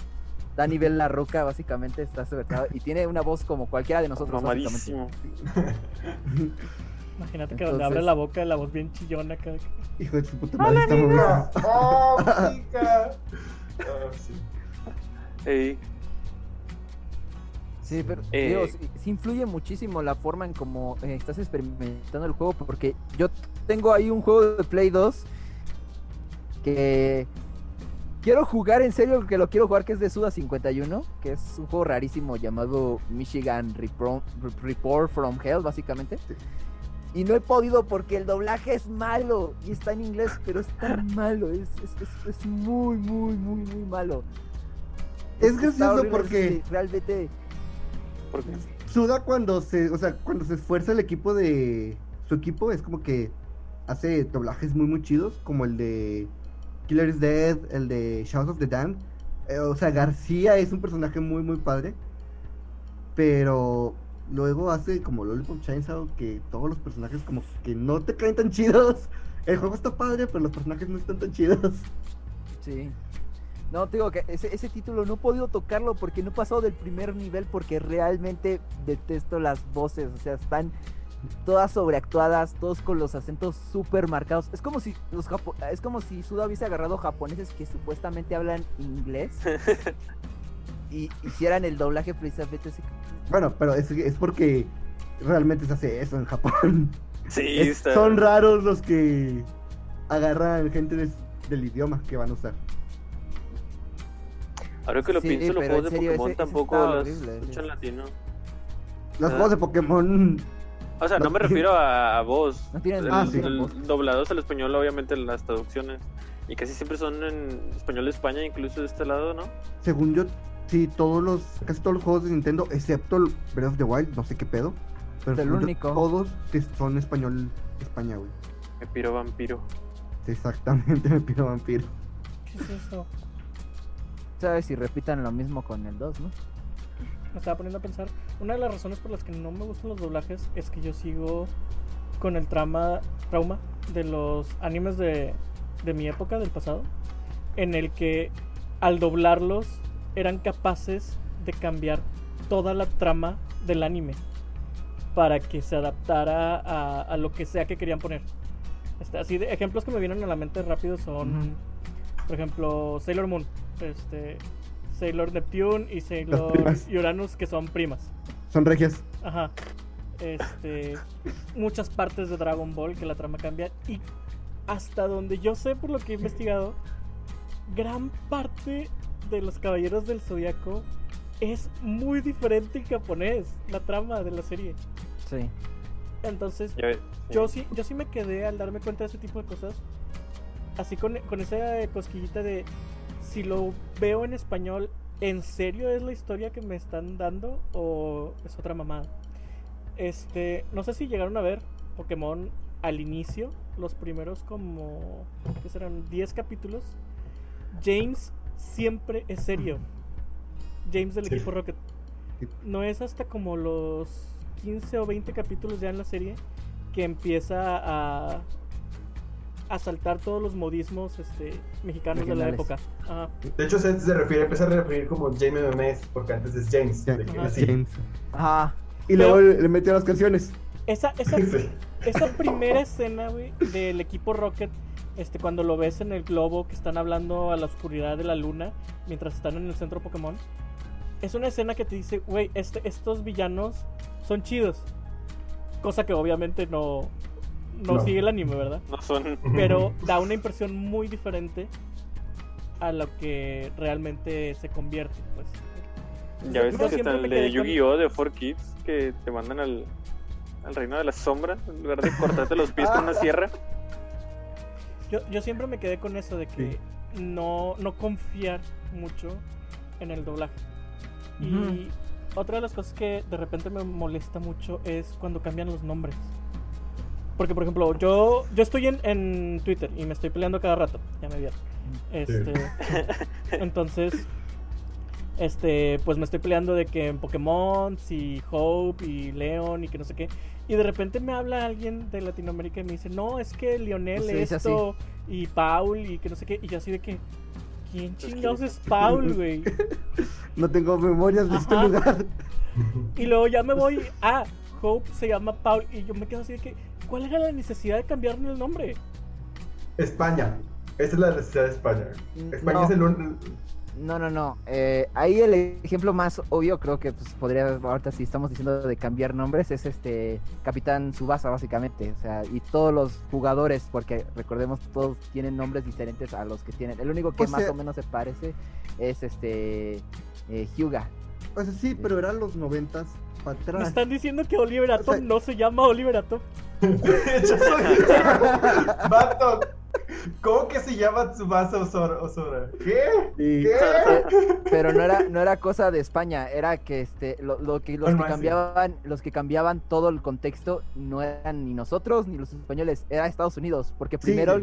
Da nivel la roca, básicamente, está sobrecargado, y tiene una voz como cualquiera de nosotros. Mamadísimo. Imagínate que donde abre Entonces- la boca, la voz bien chillona acá. Hijo de su puta madre, está muy. ¡Oh, chica! Ah, sí. Sí, pero Eh, digo, sí, sí influye muchísimo la forma en cómo eh, estás experimentando el juego, porque yo tengo ahí un juego de Play 2 que quiero jugar en serio, que lo quiero jugar, que es de Suda 51, que es un juego rarísimo llamado Michigan Repro- Report from Hell, básicamente. Y no he podido porque el doblaje es malo y está en inglés, pero es tan malo, es, es, es- es muy, muy, muy, muy malo. Es gracioso porque realmente porque Suda cuando se, o sea, cuando se esfuerza el equipo de su equipo es como que hace doblajes muy muy chidos, como el de Killer is Dead, el de Shout of the Damned. Eh, o sea, García es un personaje muy muy padre, pero luego hace como Lollipop Chainsaw que todos los personajes como que no te caen tan chidos. El juego está padre, pero los personajes no están tan chidos. Sí. No, te digo que ese, ese título no he podido tocarlo porque no he pasado del primer nivel porque realmente detesto las voces. O sea, están todas sobreactuadas, todos con los acentos súper marcados. Es como si los japo- es como si Suda hubiese agarrado japoneses que supuestamente hablan inglés y hicieran el doblaje precisamente así. Bueno, pero es, es porque realmente se hace eso en Japón. sí, Es- está. son raros los que agarran gente del idioma que van a usar. Ahora que lo Sí, pienso, los juegos de serio, Pokémon ese- tampoco los escuchan sí. latino. Los Ah. juegos de Pokémon. O sea, no me refiero a, a voz. No tienen- El- Ah, sí. el- doblados al español, obviamente, las traducciones. Y casi siempre son en español de España, incluso de este lado, ¿no? Según yo, sí, todos los, casi todos los juegos de Nintendo, excepto el Breath of the Wild, no sé qué pedo. Pero El único. todos son español España, güey. Me piro vampiro. Sí, exactamente, me pido vampiro. ¿Qué es eso? ¿Sabes si repitan lo mismo con el 2, no? Me estaba poniendo a pensar. Una de las razones por las que no me gustan los doblajes es que yo sigo con el trama, trauma de los animes de, de mi época, del pasado, en el que al doblarlos eran capaces de cambiar toda la trama del anime para que se adaptara a, a lo que sea que querían poner. Este, así de ejemplos que me vienen a la mente rápido son, por ejemplo, Sailor Moon, este, Sailor Neptune y Sailor. Uranus, que son primas. Son regias. Ajá. Este, muchas partes de Dragon Ball que la trama cambia y hasta donde yo sé por lo que he investigado, gran parte de los Caballeros del Zodiaco es muy diferente en japonés, la trama de la serie. Sí. Entonces, yo sí, yo sí me quedé al darme cuenta de ese tipo de cosas. Así con, con esa cosquillita de si lo veo en español, ¿en serio es la historia que me están dando o es otra mamada? Este, no sé si llegaron a ver Pokémon al inicio, los primeros como que serán 10 capítulos. James siempre es serio. James del Sí. equipo Rocket. No es hasta como los 15 o 20 capítulos ya en la serie que empieza a a saltar todos los modismos este, mexicanos de la época. Ajá. De hecho, se, se refiere, empieza a referir como James MMS, porque antes es James. Ajá. así. James. Ajá. Y luego le, le metió las canciones. Esa, esa, Sí. esa primera escena, güey, del equipo Rocket, este, cuando lo ves en el globo que están hablando a la oscuridad de la luna mientras están en el centro Pokémon, es una escena que te dice, güey, este, estos villanos son chidos. Cosa que obviamente no, no, No. sigue el anime, ¿verdad? No son. Pero da una impresión muy diferente a lo que realmente se convierte, pues. Ya ves que está el de Yu-Gi-Oh! de 4Kids que te mandan al, al reino de la sombra en lugar de cortarte los pies con una sierra. Yo, yo siempre me quedé con eso de que no, no confiar mucho en el doblaje. Y otra de las cosas que de repente me molesta mucho es cuando cambian los nombres. Porque, por ejemplo, yo, yo estoy en, en Twitter y me estoy peleando cada rato. Ya me vieron. Este, entonces, este, pues me estoy peleando de que en Pokémon, si Hope y Leon y que no sé qué. Y de repente me habla alguien de Latinoamérica y me dice, no, es que Lionel esto y Paul y que no sé qué. Y yo así de que, ¿quién chingados es Paul, güey? No tengo memorias de este lugar. Y luego ya me voy a Hope se llama Paul y yo me quedo así de que, ¿cuál era la necesidad de cambiarme el nombre? España. Esa es la necesidad de España. Mm, España no. es el un... No, no, no. Eh, ahí el ejemplo más obvio, creo que pues, podría, ahorita si estamos diciendo de cambiar nombres, es este Capitán Subasa, básicamente. O sea, y todos los jugadores, porque recordemos, todos tienen nombres diferentes a los que tienen. El único que O más sea- o menos se parece es este eh, Hyuga. O sea, sí, pero eran los noventas para Me atrás. están diciendo que Oliver O Atom sea- no se llama Oliver Atom. Yo soy... Vato, ¿Cómo que se llama Tsubasa Osora? Osora? ¿Qué? ¿Qué? Pero no era, no era cosa de España, era que este, lo, lo que los que cambiaban, los que cambiaban todo el contexto no eran ni nosotros ni los españoles, era Estados Unidos, porque Sí. primero,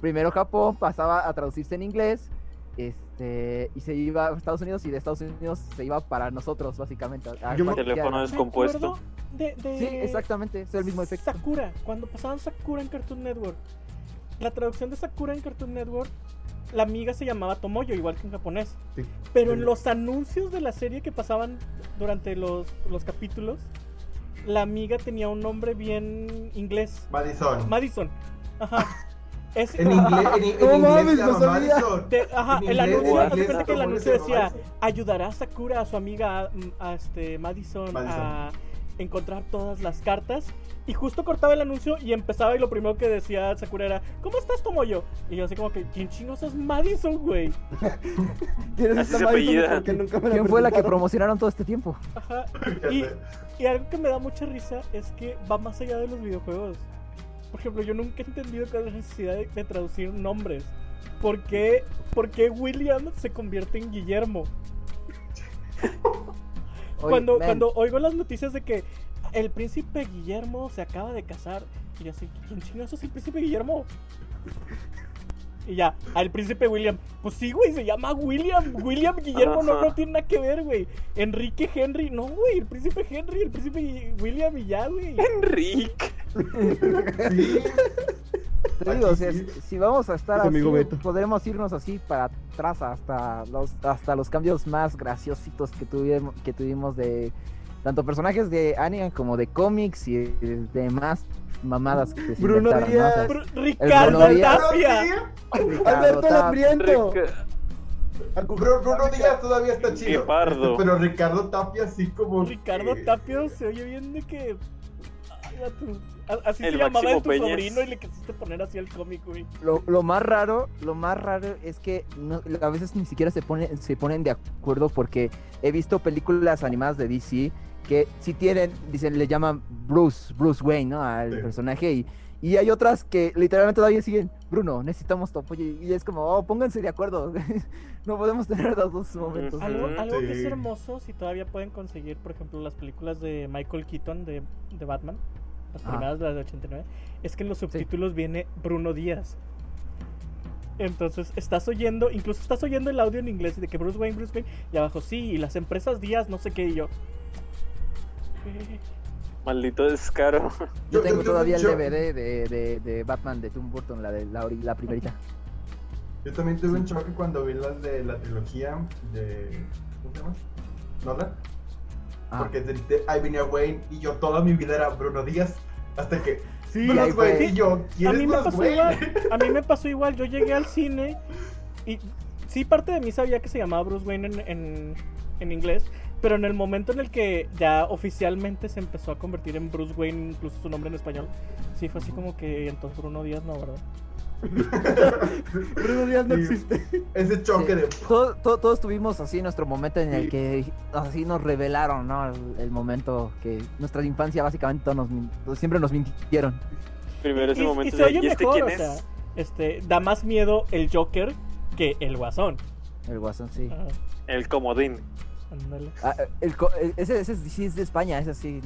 primero Japón pasaba a traducirse en inglés, este, y se iba a Estados Unidos y de Estados Unidos se iba para nosotros, básicamente. a Yo me-. Teléfono descompuesto. De, de Sí, exactamente, es el mismo efecto. Sakura, cuando pasaban Sakura en Cartoon Network. La traducción de Sakura en Cartoon Network, la amiga se llamaba Tomoyo, igual que en japonés. Sí. Pero Sí. en los anuncios de la serie que pasaban durante los, los capítulos, la amiga tenía un nombre bien inglés. Madison. Madison. Ajá. Es, En inglés, en, en No inglés mames, no sabía. Ajá, En el inglés- anuncio, haz cuenta que el anuncio decía, Madison. ayudará a Sakura, a su amiga, mm, a este Madison, Madison. a encontrar todas las cartas. Y justo cortaba el anuncio y empezaba y lo primero que decía Sakura era, ¿cómo estás, Tomoyo? Y yo así como que, ¿quién chingos es Madison, güey? Me la ¿Quién fue la que promocionaron todo este tiempo? Ajá. Y, y algo que me da mucha risa es que va más allá de los videojuegos. Por ejemplo, yo nunca he entendido cuál es la necesidad de, de traducir nombres. ¿Por qué, por qué William se convierte en Guillermo? Cuando, cuando oigo las noticias de que el príncipe Guillermo se acaba de casar, y yo así, ¿quién chingados es el príncipe Guillermo? Y ya, al príncipe William, pues sí, güey, se llama William. William Guillermo no, no tiene nada que ver, güey. Enrique Henry, no, güey, el príncipe Henry, el príncipe William y ya, güey. Enrique. Sí. Te digo, o sea, si, sí. si vamos a estar Es así, podremos irnos así para atrás hasta los, hasta los cambios más graciositos que tuvimos, que tuvimos de tanto personajes de anime como de cómics y demás mamadas que se Bruno Díaz. Br- Ricardo. Tapia. Alberto. Rica- Bruno, Bruno Díaz todavía está chido. Guepardo. Pero Ricardo Tapia sí como. Ricardo que- Tapia se oye bien de que. Ay, a tu- Así El se llamaba Máximo tu Peñas. sobrino y le quisiste poner así al cómic, güey. Lo, lo más raro, lo más raro es que no- a veces ni siquiera se ponen, se ponen de acuerdo porque he visto películas animadas de DC que si tienen, dicen, le llaman Bruce, Bruce Wayne, ¿no? Al Sí. personaje y, y hay otras que literalmente todavía siguen, Bruno, necesitamos tu apoyo y es como, oh, pónganse de acuerdo, no podemos tener los dos momentos. Algo, algo que es Sí. hermoso, si todavía pueden conseguir, por ejemplo, las películas de Michael Keaton de, de Batman, las Ah. primeras de las de 89, es que en los subtítulos viene Bruno Díaz. Entonces estás oyendo, incluso estás oyendo el audio en inglés de que Bruce Wayne, Bruce Wayne, y abajo sí, y las empresas Díaz, no sé qué, y yo. "Eh, Maldito descaro. Yo Yo- tengo todavía el DVD de, de, de Batman de Tim Burton, la de la, la primerita. Yo también tuve un choque cuando vi las de la trilogía de. ¿Cómo se llama? Nolan. Ah. Porque de- ahí venía Wayne y yo toda mi vida era Bruno Díaz. Hasta que. Sí, fue. Wayne y yo. ¿Quién A es mí me pasó Wayne? igual. A mí me pasó igual. Yo llegué al cine y sí, parte de mí sabía que se llamaba Bruce Wayne en, en, en inglés. Pero en el momento en el que ya oficialmente se empezó a convertir en Bruce Wayne, incluso su nombre en español, sí fue así como que entonces Bruno Díaz no, ¿verdad? Bruno Díaz no existe. Ese choque Sí. de. Todo- todo- todos tuvimos así nuestro momento en el Sí. que así nos revelaron, ¿no? El, el momento que nuestra infancia básicamente nos, siempre nos mintieron. Primero ese Y, y momento se de, oye ¿y este mejor, quién o sea, es? este, da más miedo el Joker que el Guasón. El Guasón, sí. Ajá, El comodín. Ah, el ese, ese sí es de España, ese sí.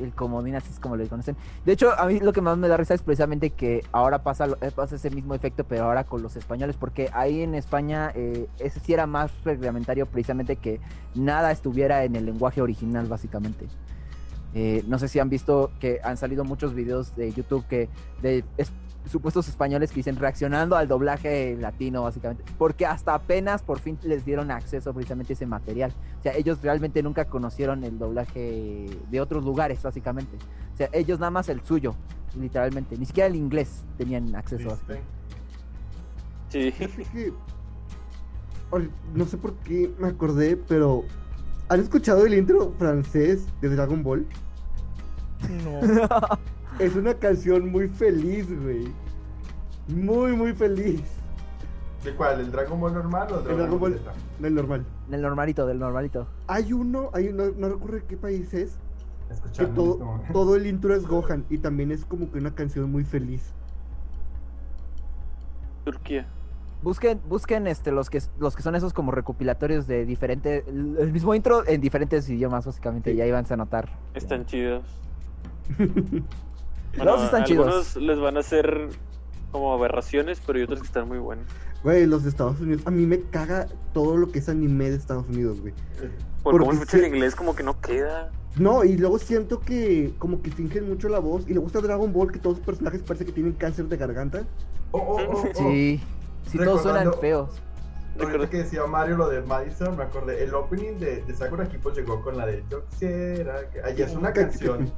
El comodín, así es como le conocen. De hecho, a mí lo que más me da risa es precisamente que ahora pasa, lo- eh, pasa ese mismo efecto, pero ahora con los españoles, porque ahí en España eh, ese sí era más reglamentario, precisamente que nada estuviera en el lenguaje original, básicamente. Eh, no sé si han visto que han salido muchos videos de YouTube que de es- supuestos españoles que dicen reaccionando al doblaje latino, básicamente, porque hasta apenas por fin les dieron acceso precisamente a ese material. O sea, ellos realmente nunca conocieron el doblaje de otros lugares, básicamente. O sea, ellos nada más el suyo, literalmente. Ni siquiera el inglés tenían acceso. ¿Viste? Sí. Que- No sé por qué me acordé, pero. ¿Han escuchado el intro francés de Dragon Ball? No. Es una canción muy feliz, güey. Muy, muy feliz. ¿De cuál? ¿El Dragon Ball normal o el El Dragon Ball, del normal. Del normalito, del normalito. Hay uno, hay, no, no recuerdo qué país es, que Escuchando en todo, el intro es Gohan y también es como que una canción muy feliz. Turquía. Busquen, busquen este, los que los que son esos como recopilatorios de diferentes. El el mismo intro en diferentes idiomas, básicamente. Sí. Y ahí van a notar. Están chidos. Los están chidos. algunos les van a hacer como aberraciones, pero hay otros que están muy buenos. Güey, los de Estados Unidos. A mí me caga todo lo que es anime de Estados Unidos, güey. Por Porque cómo escucha el inglés, como que no queda. No, y luego siento que como que fingen mucho la voz. Y le gusta Dragon Ball que todos los personajes parece que tienen cáncer de garganta. Oh, oh, oh, oh. Sí. Sí, todos suenan feos. Ahorita que decía Mario lo de Madison, me acordé. El opening de, de Sakura Kipo llegó con la de Yo quisiera que. Ahí es una canción.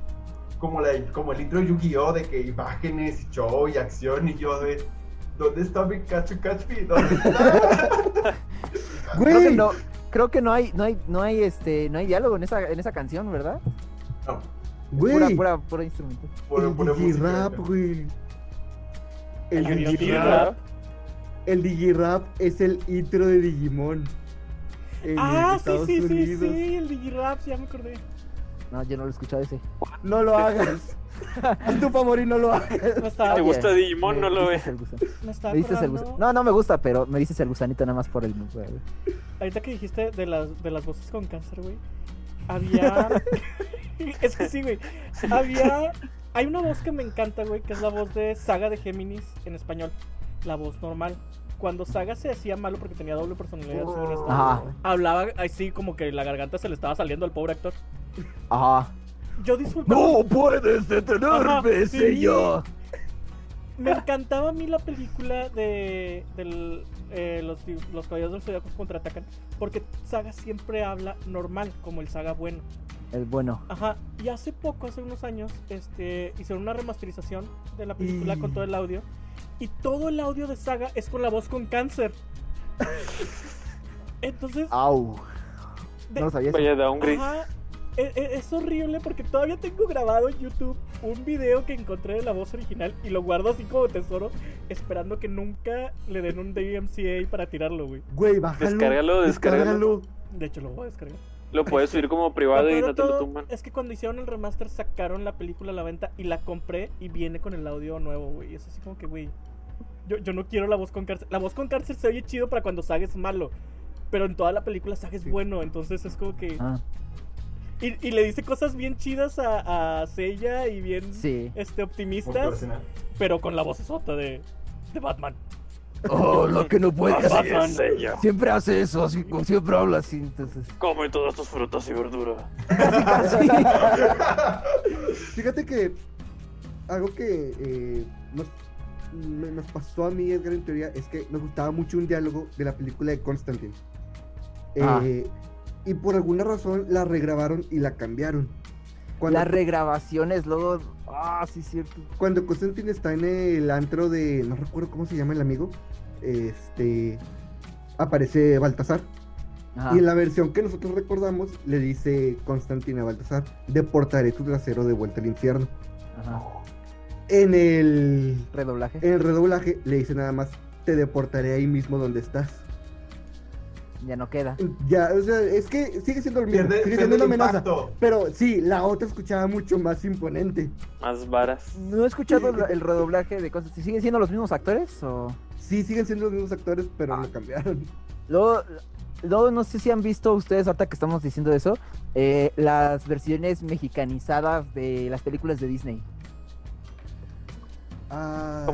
Como, la, como el intro de Yu-Gi-Oh! de que imágenes y show y acción. Y yo de. ¿Dónde está mi Kachu Kachu? ¿Dónde está? Creo que Güey, no, creo que no hay, no hay, no hay este, no hay diálogo en esa, en esa canción, ¿verdad? No, Pura, güey. pura, pura instrumento. puro, el puro Digirap, música. güey. El El Digirap. El Digirap es el intro de Digimon. En Ah, sí, Estados sí, sí, Unidos. sí, el Digirap, ya me acordé. No, yo no lo he escuchado ese. No lo hagas. Haz tu favor y no lo hagas. Me estaba, ¿Te gusta Digimon? me No lo dices ve. el gusano. me estaba Me dices el gusanito. No, no me gusta, pero me dices el gusanito nada más por el. güey. Ahorita que dijiste de las, de las voces con cáncer, güey. Había. es que sí, güey. Había. Hay una voz que me encanta, güey, que es la voz de Saga de Géminis en español. La voz normal. Cuando Saga se hacía malo porque tenía doble personalidad, hablaba así como que la garganta se le estaba saliendo al pobre actor. Ajá. Yo disfrutaba. puedes Ajá, sí. señor. Me encantaba a mí la película de del, eh, los, los caballeros del Zodiaco contraatacan. Porque Saga siempre habla normal, como el Saga bueno. El bueno. Ajá, y hace poco, hace unos años, este, hicieron una remasterización de la película Y- con todo el audio. Y todo el audio de Saga es con la voz con cáncer. Entonces, Au. de- No lo sabía. eso. Vaya downgrade. ajá, e- e- es, horrible porque todavía tengo grabado en YouTube un video que encontré de la voz original y lo guardo así como tesoro, esperando que nunca le den un DMCA para tirarlo, güey. Güey, bájalo. Descárgalo, descárgalo. De hecho, lo voy a descargar. Lo puedes subir como privado y no te lo tumban. Es que cuando hicieron el remaster sacaron la película a la venta y la compré y viene con el audio nuevo, güey. Es así como que, güey. Yo, yo no quiero la voz con cárcel. La voz con cárcel se oye chido para cuando Saga es malo. Pero en toda la película es Sí. bueno. Entonces es como que. Ah, Y, y le dice cosas bien chidas a, a Seiya y bien sí. este, optimistas. Pero con la voz sota de, de Batman. Oh, lo que no puede hacer. ella. Siempre hace eso, así, como siempre habla así, entonces. Come todas tus frutas y verduras. Fíjate que algo que eh, nos, me- nos pasó a mí, Edgar, en teoría, es que nos gustaba mucho un diálogo de la película de Constantine. Ah. Y por alguna razón la regrabaron y la cambiaron. Cuando, Las regrabaciones luego. Ah, sí, cierto. cuando Constantine está en el antro de. No recuerdo cómo se llama el amigo. Este. Aparece Baltasar. Ajá. Y en la versión que nosotros recordamos, le dice Constantine a Baltasar: Deportaré tu trasero de vuelta al infierno. Ajá. En el. Redoblaje. En el redoblaje le dice nada más: Te deportaré ahí mismo donde estás. Ya no queda. Ya, o sea, es que sigue siendo el mismo. Pierde, sigue pierde siendo el una amenaza. impacto. Pero sí, la otra escuchaba mucho más imponente. Más varas. No he escuchado el, el redoblaje de cosas. ¿Siguen siendo los mismos actores? O... Sí, siguen siendo los mismos actores, pero Ah. lo cambiaron. Luego, luego, no sé si han visto ustedes, ahorita que estamos diciendo eso, eh, las versiones mexicanizadas de las películas de Disney. Ah.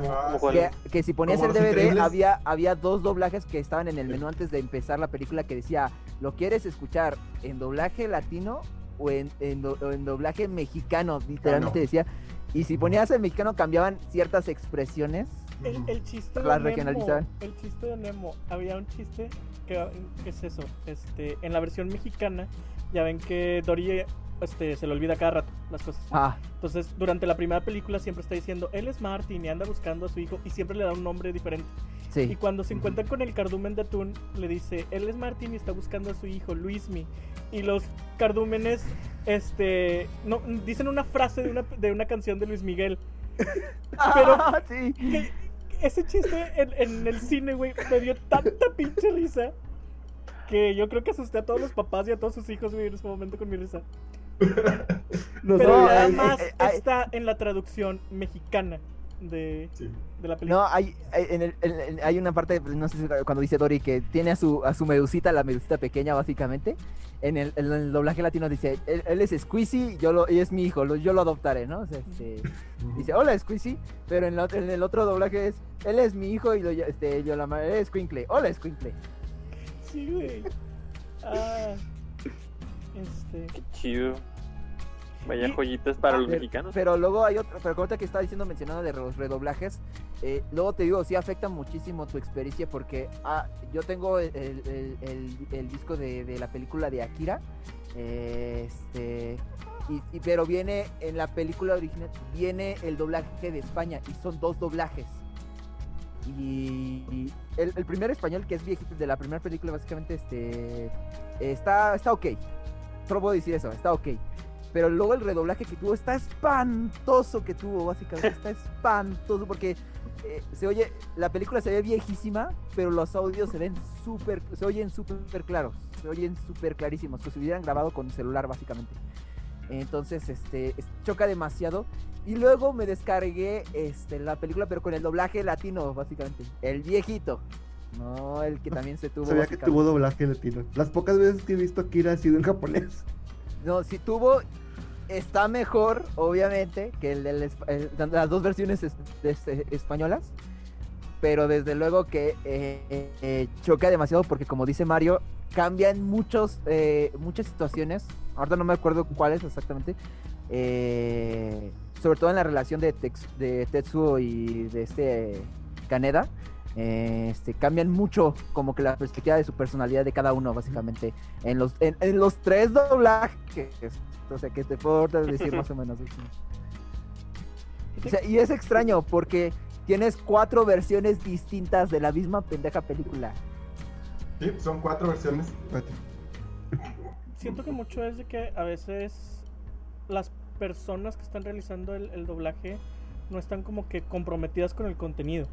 Que, que si ponías el DVD, había, había dos doblajes que estaban en el menú antes de empezar la película que decía, ¿lo quieres escuchar en doblaje latino o en, en do- o en doblaje mexicano? Literalmente decía. Y si ponías el mexicano cambiaban ciertas expresiones. El, el chiste de Nemo, el chiste de Nemo, había un chiste que, que es eso, este, en la versión mexicana, ya ven que Dory este, se le olvida cada rato las cosas. Ah, Entonces, durante la primera película siempre está diciendo, él es Martin y anda buscando a su hijo y siempre le da un nombre diferente. Y cuando se encuentran con el cardumen de atún, le dice, él es Martin y está buscando a su hijo, Luismi. Y los cardúmenes, este, no, dicen una frase de una, de una canción de Luis Miguel. Pero- Ah, sí. Que- ese chiste en, en el cine, güey, me dio tanta pinche risa que yo creo que asusté a todos los papás y a todos sus hijos, güey, en ese momento con mi risa. no Pero sabía nada eso. más eh, eh, está en la traducción mexicana de, Sí. de la película. No, hay, hay- en el- en- en- hay una parte, no sé si cuando dice Dory que tiene a su, a su medusita, la medusita pequeña básicamente. En el, en el doblaje latino dice, él, él es Squeezy, yo lo, y es mi hijo, lo- yo lo adoptaré, ¿no? O sea, este, dice, hola Squeezy, pero en, la otra- en el otro doblaje es, él es mi hijo y lo, este, yo la llamaré Squinkle, hola Squinkle. Sí, güey. Ah, este. Qué chido. Vaya joyitas para los Pero- mexicanos. Pero luego hay otro, pero ahorita que estaba diciendo, mencionando de los redoblajes, eh, luego te digo, sí afecta muchísimo tu experiencia porque ah, yo tengo el, el- el- el disco de, de la película de Akira, eh, este, y, y- pero viene en la película original, viene el doblaje de España y son dos doblajes. Y, y el, el primer español, que es viejito, de la primera película, básicamente, este, está, está ok. Solo puedo decir eso, está ok. Pero luego el redoblaje que tuvo está espantoso que tuvo, básicamente. Está espantoso porque eh, se oye, la película se ve viejísima, pero los audios se ven súper, se oyen súper claros, se oyen súper clarísimos, que se hubieran grabado con celular, básicamente. Entonces, este, es- choca demasiado. Y luego me descargué este, la película, pero con el doblaje latino, básicamente. El viejito. No el que también se tuvo. Sabía que tuvo doblaje latino. Las pocas veces que he visto Akira ha sido en japonés. No, si tuvo, está mejor, obviamente, que el, el- las dos versiones es- este, españolas. Pero desde luego que eh, eh, choca demasiado porque, como dice Mario, cambian muchos, eh, muchas situaciones. Ahorita no me acuerdo cuáles exactamente. eh, sobre todo en la relación de, Tex- de Tetsuo y de este Kaneda. Eh, este, cambian mucho como que la perspectiva de su personalidad de cada uno, básicamente en los, en, en los tres doblajes. O sea, que te puedo decir más o menos. O sea, y es extraño porque tienes cuatro versiones distintas de la misma pendeja película. Sí, son cuatro versiones. Siento que mucho es de que a veces las personas que están realizando el, el doblaje no están como que comprometidas con el contenido.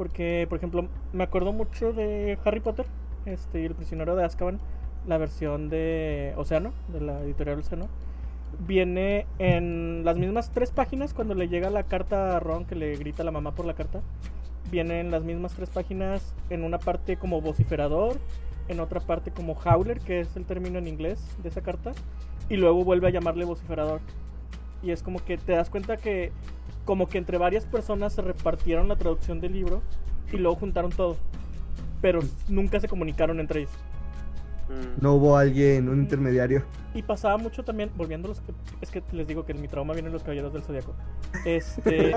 Porque, por ejemplo, me acuerdo mucho de Harry Potter este, y el prisionero de Azkaban, la versión de Océano, de la editorial Océano. Viene en las mismas tres páginas cuando le llega la carta a Ron que le grita a la mamá por la carta. Viene en las mismas tres páginas en una parte como vociferador, en otra parte como howler, que es el término en inglés de esa carta, y luego vuelve a llamarle vociferador. Y es como que te das cuenta que como que entre varias personas se repartieron la traducción del libro y luego juntaron todo, pero nunca se comunicaron entre ellos. Mm. No hubo alguien, un intermediario. Y pasaba mucho también, volviendo a los que, es que les digo que mi trauma viene en los caballeros del zodiaco. Este,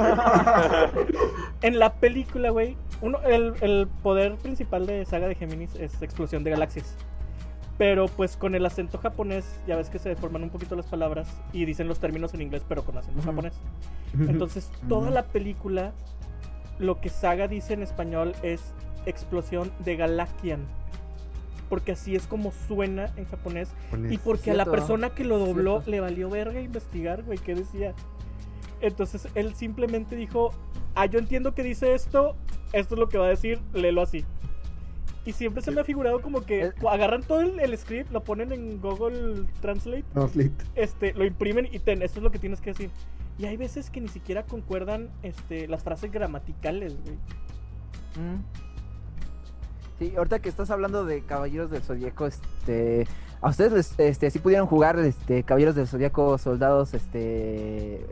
en la película, güey, uno, el, el poder principal de Saga de Géminis es explosión de galaxias. Pero pues con el acento japonés, ya ves que se deforman un poquito las palabras y dicen los términos en inglés, pero con acento japonés. Entonces, toda la película, lo que Saga dice en español es explosión de Galakian. Porque así es como suena en japonés. Y porque a la persona que lo dobló cierto. le valió verga investigar, güey, qué decía. Entonces él simplemente dijo, ah, yo entiendo que dice esto, esto es lo que va a decir, léelo así. Y siempre se me ha figurado como que agarran todo el, el script, lo ponen en Google Translate, Translate. este, lo imprimen y ten, esto es lo que tienes que decir. Y hay veces que ni siquiera concuerdan este, las frases gramaticales, güey. Mm. Sí, ahorita que estás hablando de Caballeros del Zodíaco, este, a ustedes les, este, sí pudieron jugar, este, Caballeros del Zodíaco, soldados, este,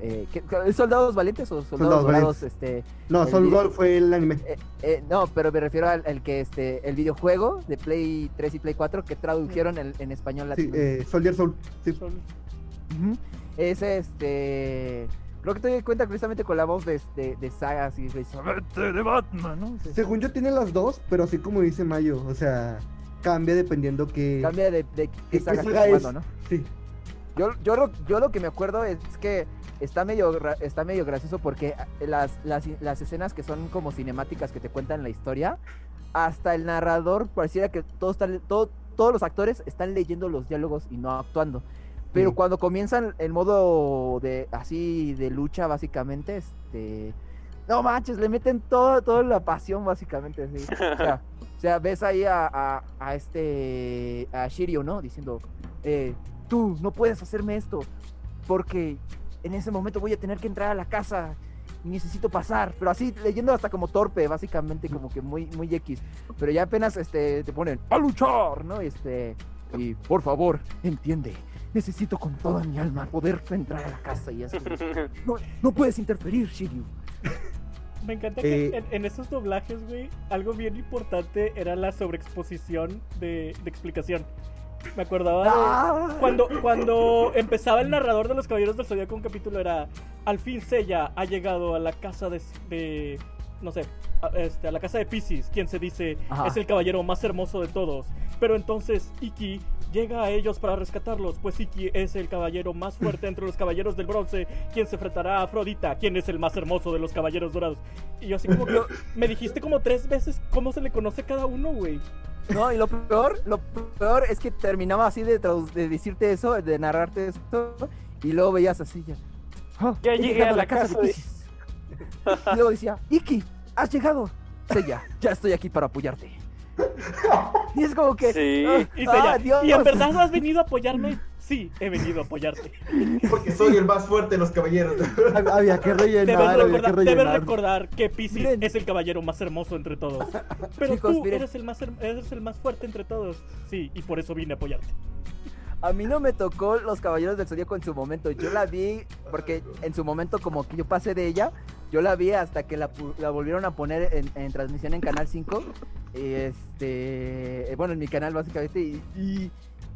eh, ¿qué- qué- soldados valientes o soldados valientes. este, No, Sol video- Gold fue el anime. eh, eh, no, pero me refiero al, al que, este, el videojuego de Play 3 y Play 4 que tradujeron en, en español Sí, latino. eh, Soldier Soul. Sí. Ese, este, creo que te doy cuenta precisamente con la voz de, este, de de "Vete de Batman, ¿no? Sí. Según yo tiene las dos, pero así como dice Mayo, o sea, cambia dependiendo que... Cambia de, de ¿Qué- saga saga es? jugando, ¿no? Sí. Yo, yo, lo, yo lo que me acuerdo es que está medio, está medio gracioso porque las, las, las escenas que son como cinemáticas que te cuentan la historia, hasta el narrador pareciera que todos, están, todo- todos los actores están leyendo los diálogos y no actuando. Pero Sí. cuando comienzan el modo de así de lucha, básicamente, este. No manches, le meten todo, toda la pasión, básicamente. O, sea, o sea, ves ahí a, a, a este. a Shiryu, ¿no? Diciendo, eh, tú no puedes hacerme esto. Porque en ese momento voy a tener que entrar a la casa y necesito pasar. Pero así, leyendo hasta como torpe, básicamente, como que muy, muy X. Pero ya apenas este, te ponen a luchar, ¿no? Este. Y por favor, entiende. Necesito con toda mi alma poder entrar a la casa y así. No, no puedes interferir, Shiryu. Me encanta que Eh. en, en esos doblajes, güey, algo bien importante era la sobreexposición de, de explicación. Me acordaba de Ah. cuando, cuando empezaba el narrador de los Caballeros del Zodíaco, un capítulo era Al fin Seiya ha llegado a la casa de, de- no sé, a, este, a la casa de Pisces, quien se dice Ajá. es el caballero más hermoso de todos. Pero entonces Iki llega a ellos para rescatarlos, pues Iki es el caballero más fuerte entre los caballeros del bronce, quien se enfrentará a Afrodita, quien es el más hermoso de los caballeros dorados. Y yo así como que me dijiste como tres veces cómo se le conoce a cada uno, güey. No, y lo peor, lo peor es que terminaba así de, de decirte eso, de narrarte eso, y luego veías así ya. "Ah, Ya he llegué a la casa de- Piscis". Y luego decía, Iki, has llegado. Seiya, ya estoy aquí para apoyarte. Y es como que. Sí. "Ah, Y, ah, Seiya, Dios". ¿y en verdad has venido a apoyarme? Sí, he venido a apoyarte. Porque soy el más fuerte de los caballeros. Hab- Había que rellenar, Debes había que recordar, recordar que Pisces Miren. es el caballero más hermoso entre todos. Pero Chicos, tú miren. eres el, más, her- eres el más fuerte entre todos. Sí, y por eso vine a apoyarte. A mí no me tocó Los Caballeros del Zodíaco en su momento. Yo la vi porque en su momento como que yo pasé de ella. Yo la vi hasta que la, la volvieron a poner en, en transmisión en Canal 5. Y este... eh, Bueno, en mi canal básicamente. Y, y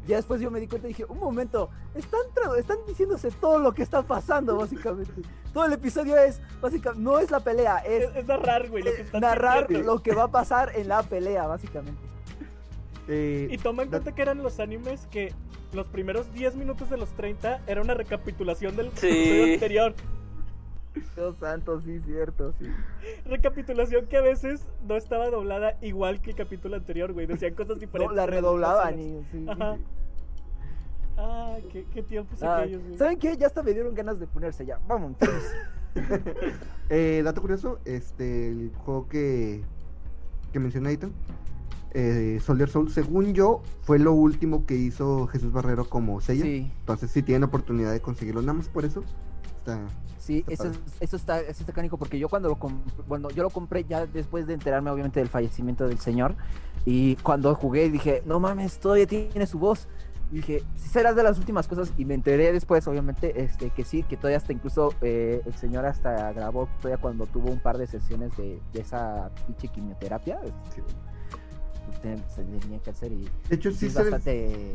ya después yo me di cuenta y dije, un momento, están, están diciéndose todo lo que está pasando básicamente. Todo el episodio es, básicamente, no es la pelea, es, Es, es narrar, güey, lo que están narrar diciendo. lo que va a pasar en la pelea básicamente. Eh, Y toma en cuenta que eran los animes que los primeros 10 minutos de los 30 era una recapitulación del Sí. episodio anterior. Dios santo, sí, cierto, sí. Recapitulación que a veces no estaba doblada igual que el capítulo anterior, güey. Decían cosas No, diferentes. la en las redoblaban y sí. Ajá. Ah, qué, qué tiempos Ah, aquellos, güey. ¿Saben qué? Ya hasta me dieron ganas de ponerse ya. Vamos. eh, dato curioso, este, el juego que, que menciona Ethan, eh, Soldier Soul, según yo, fue lo último que hizo Jesús Barrero como. Sí, Entonces, si tienen oportunidad de conseguirlo, nada más por eso, está... sí, Está eso, eso está, eso está cánico porque yo cuando lo compré, bueno, yo lo compré ya después de enterarme obviamente del fallecimiento del señor y cuando jugué dije, no mames, todavía tiene su voz. Y dije, sí serás de las últimas cosas y me enteré después obviamente este que sí, que todavía hasta incluso eh, el señor hasta grabó todavía cuando tuvo un par de sesiones de, de esa pinche quimioterapia. Sí. Ten- se tenía cáncer y De hecho, sí sí, es se- bastante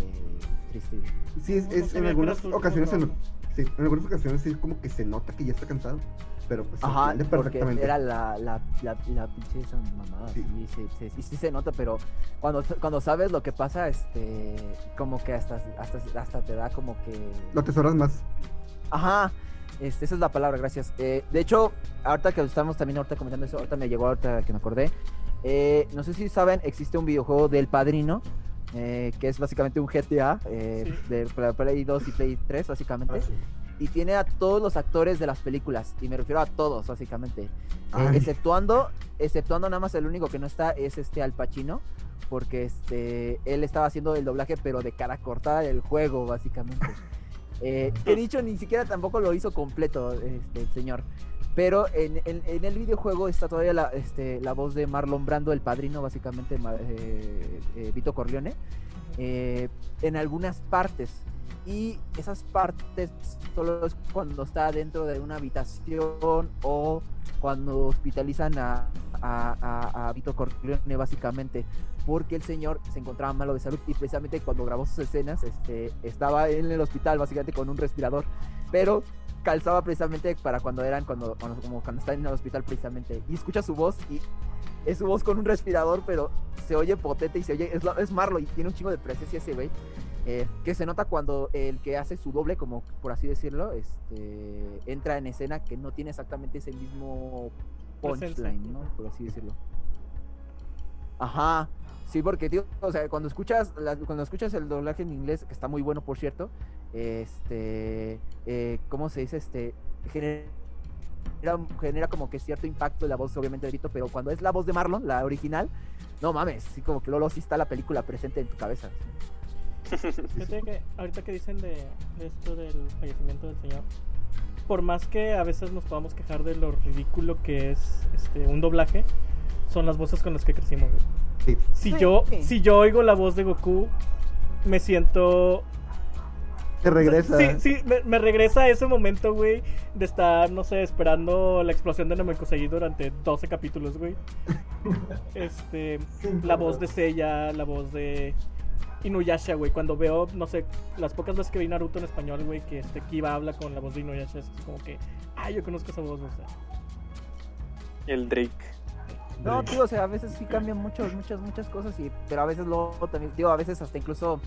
triste. sí es, en que algunas ocasiones se no- sí, en algunas ocasiones sí como que se nota que ya está cansado, pero pues se Ajá, porque perfectamente. era la, la, la, la pinche esa mamada, Sí. sí, sí, sí, sí, sí se nota, pero cuando, cuando sabes lo que pasa, este, como que hasta, hasta, hasta te da como que... Lo atesoras más. Ajá, este, esa es la palabra, gracias. Eh, de hecho, ahorita que estamos también ahorita comentando eso, ahorita me llegó ahorita que me acordé, eh, no sé si saben, existe un videojuego del Padrino, eh, que es básicamente un GTA, eh, Sí. de Play- Play 2 y Play 3, básicamente. Ah, sí. y tiene a todos los actores de las películas y me refiero a todos básicamente. Eh, exceptuando exceptuando nada más el único que no está es este Al Pacino porque este él estaba haciendo el doblaje pero de cara cortada del juego básicamente. Eh, que dicho ni siquiera tampoco lo hizo completo este el señor Pero en, en- el videojuego está todavía la, este, la voz de Marlon Brando, el padrino, básicamente, eh, eh, Vito Corleone, eh, en algunas partes. Y esas partes solo es cuando está dentro de una habitación o cuando hospitalizan a Vito Corleone, básicamente. Porque el señor se encontraba malo de salud y precisamente cuando grabó sus escenas este, estaba en el hospital, básicamente con un respirador. Pero calzaba precisamente para cuando eran, cuando, como cuando están en el hospital precisamente. Y escucha su voz y es su voz con un respirador, pero se oye potente y se oye, es, es Marlo y tiene un chingo de presencia ese güey. eh, que se nota cuando el que hace su doble, como por así decirlo, este, entra en escena que no tiene exactamente ese mismo punchline, ¿no? Por así decirlo. Ajá. Sí, porque tío, o sea, cuando escuchas la- cuando escuchas el doblaje en inglés, que está muy bueno por cierto, este eh, ¿cómo se dice? Este genera, genera como que cierto impacto la voz obviamente de Vito, pero cuando es la voz de Marlon, la original, no mames, sí como que luego sí está la película presente en tu cabeza. Fíjate que ahorita que dicen de, de esto del fallecimiento del señor, por más que a veces nos podamos quejar de lo ridículo que es este un doblaje, son las voces con las que crecimos. Sí. Si Sí. yo si yo oigo la voz de Goku, me siento Te regresa. Sí, sí, me, me regresa a ese momento, güey, de estar, no sé, esperando la explosión de Namekusei durante 12 capítulos, güey. Este, la voz de Seiya, la voz de Inuyasha, güey. Cuando veo, no sé, las pocas veces que vi Naruto en español, güey, que este Kiba habla con la voz de Inuyasha, es como que, ah, yo conozco esa voz, o sea. El Drake. No, tío, o sea, a veces sí cambian muchas, muchas, muchas cosas, y, pero a veces luego también, tío, a veces hasta incluso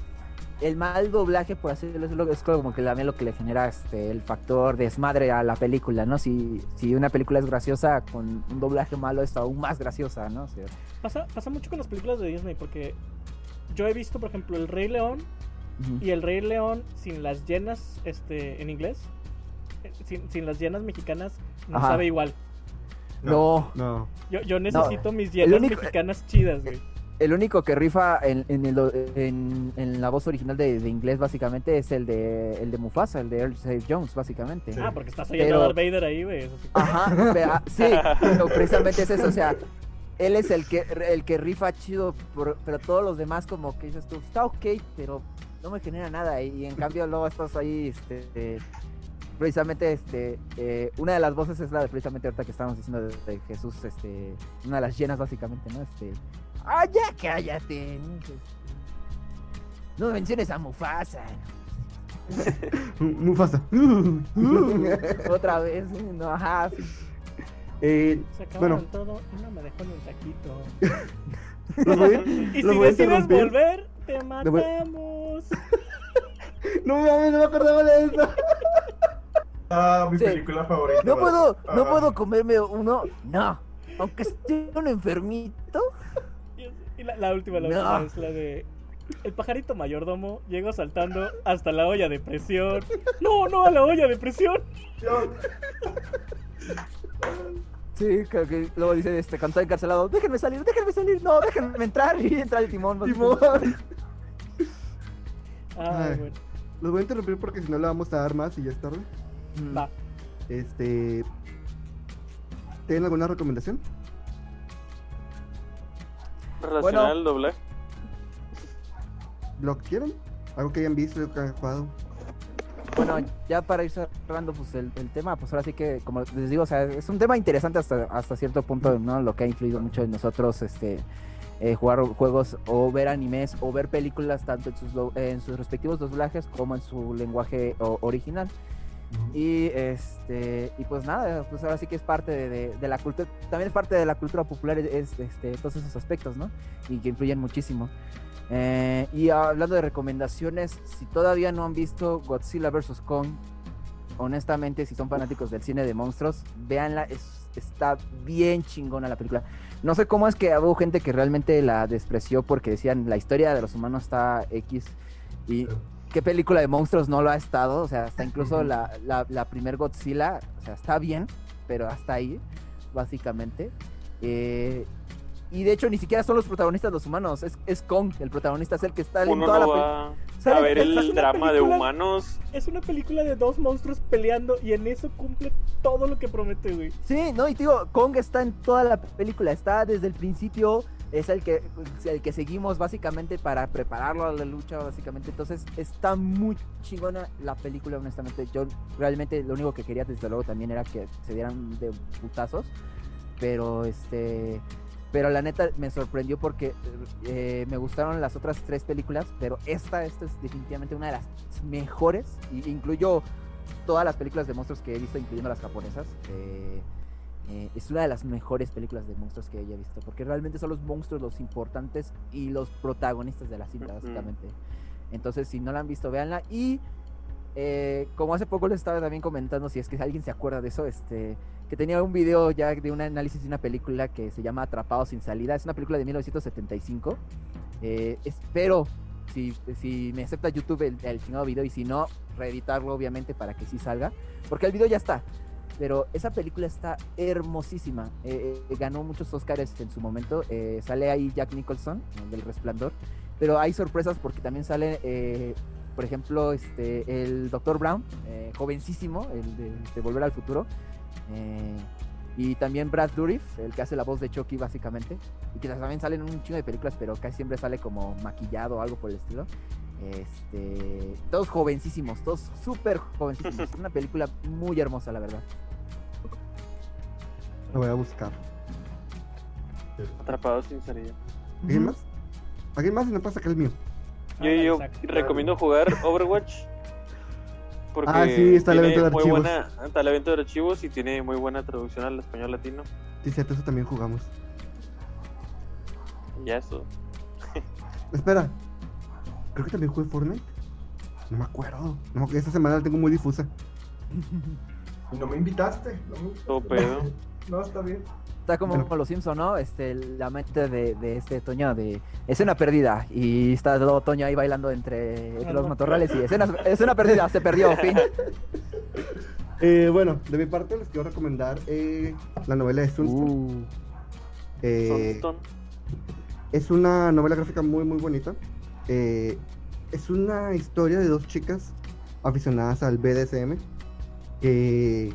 el mal doblaje, por así decirlo, es como que también lo que le genera este, el factor desmadre a la película, ¿no? Si, si una película es graciosa, con un doblaje malo es aún más graciosa, ¿no? O sea, Pasa, pasa mucho con las películas de Disney, porque yo he visto, por ejemplo, El Rey León y El Rey León sin las llenas este, en inglés, eh, sin, sin las llenas mexicanas, no Ajá. sabe igual. No, No. Yo, yo necesito mis llenas único- mexicanas chidas, güey. El único que rifa en, en, el en- en la voz original de, de inglés, básicamente, es el de, el de Mufasa, el de Earl C. Jones, básicamente. Sí. Ah, porque estás oyendo Pero- a Darth Vader ahí, güey. eso sí. Ajá, pero, ah, sí, pero precisamente es eso, o sea, él es el que el que rifa chido, por- pero todos los demás como que dices tú, está ok, pero no me genera nada, y, y en cambio luego estás ahí, este, eh, precisamente, este, eh, una de las voces es la de precisamente ahorita que estábamos diciendo de, de Jesús, este, una de las llenas básicamente, ¿no? Este, ah, ya cállate, no menciones a Mufasa, Mufasa. otra vez, no, ajá, Eh, Se acabaron bueno, todo y no me dejó ni un taquito. los voy a- Y los si voy decides volver, te matamos. No mames, no me acordaba de eso. Ah, mi Sí. película favorita. No puedo, no Ah. puedo comerme uno, no. Aunque esté un enfermito. Y la, la última, la No. última es la de. El pajarito mayordomo llegó saltando hasta la olla de presión. No, no, a la olla de presión. Sí, que, que luego dice este cantó encarcelado, déjenme salir, déjenme salir, no, déjenme entrar y entra el timón. Timón. Ah, Ay. bueno. Los voy a interrumpir porque si no le vamos a dar más y ya es tarde. Va. Este. ¿Tienen alguna recomendación? Relacionado Bueno. al doblaje. ¿Lo que quieran? ¿Algo que hayan visto, que hayan jugado? Bueno, ya para ir cerrando pues el, el tema, pues ahora sí que, como les digo, o sea, es un tema interesante hasta, hasta cierto punto, ¿no? Lo que ha influido mucho en nosotros, este, eh, jugar juegos o ver animes o ver películas tanto en sus, do- en sus respectivos doblajes como en su lenguaje original. Y este y pues nada, pues ahora sí que es parte de, de- de la cultura, también es parte de la cultura popular es, este, todos esos aspectos, ¿no? Y que influyen muchísimo. Eh, y hablando de recomendaciones, si todavía no han visto Godzilla vs. Kong, honestamente, si son fanáticos del cine de monstruos, véanla, es- está bien chingona la película. No sé cómo es que hubo gente que realmente la despreció porque decían la historia de los humanos está X y qué película de monstruos no lo ha estado, o sea, hasta incluso la, la, la primer Godzilla, o sea, está bien, pero hasta ahí, básicamente. Eh, Y de hecho ni siquiera son los protagonistas los humanos, es, es Kong, el protagonista es el que está en toda no la Sale- a ver una el drama de película- humanos. Es una película de dos monstruos peleando y en eso cumple todo lo que promete, güey. Sí, no, y te digo, Kong está en toda la película, está desde el principio, es el que, el que seguimos básicamente para prepararlo a la lucha, básicamente. Entonces, está muy chingona la película, honestamente. Yo realmente lo único que quería, desde luego, también era que se dieran de putazos. Pero, este... Pero la neta me sorprendió porque eh, me gustaron las otras tres películas, pero esta, esta es definitivamente una de las mejores. Y incluyo todas las películas de monstruos que he visto, incluyendo las japonesas. eh, eh, es una de las mejores películas de monstruos que haya visto, porque realmente son los monstruos los importantes y los protagonistas de la cinta, básicamente. Entonces, si no la han visto, véanla. Y eh, como hace poco les estaba también comentando, si es que alguien se acuerda de eso, este que tenía un video ya de un análisis de una película que se llama Atrapado sin salida. Es una película de 1975. Eh, espero, si, si me acepta YouTube el, el chingado video y si no, reeditarlo obviamente para que sí salga. Porque el video ya está. Pero esa película está hermosísima. Eh, eh, ganó muchos Oscars en su momento. Eh, sale ahí Jack Nicholson, el del Resplandor. Pero hay sorpresas porque también sale, eh, por ejemplo, este, el Dr. Brown, jovencísimo, el de, de Volver al Futuro. Y también Brad Dourif, el que hace la voz de Chucky básicamente. Y que también sale en un chingo de películas, pero casi siempre sale como maquillado o algo por el estilo. Este, todos jovencísimos, todos súper jovencísimos. Una película muy hermosa, la verdad. Lo voy a buscar. Atrapados sin salida. ¿Alguien más? ¿Alguien más? Y no pasa sacar el mío. Yo, Ándale, yo recomiendo jugar Overwatch. Porque Ah, sí, está el evento de archivos. buena, está el evento de archivos y tiene muy buena traducción al español latino. Sí, cierto, eso también jugamos. Ya eso. Espera. Creo que también jugué Fortnite. No me acuerdo. No, que esta semana la tengo muy difusa. Y no me invitaste. No, me- Todo pedo. No está bien. Está como Bueno. los Simpson, ¿no? Este, la mente de, de este Toño de escena perdida. Y está todo Toño ahí bailando entre, entre los Ajá. matorrales y escena, escena perdida, se perdió, fin. Eh, bueno, de mi parte les quiero recomendar eh, la novela de Sunstone. Uh, Eh, Es una novela gráfica muy, muy bonita. Eh, es una historia de dos chicas aficionadas al BDSM que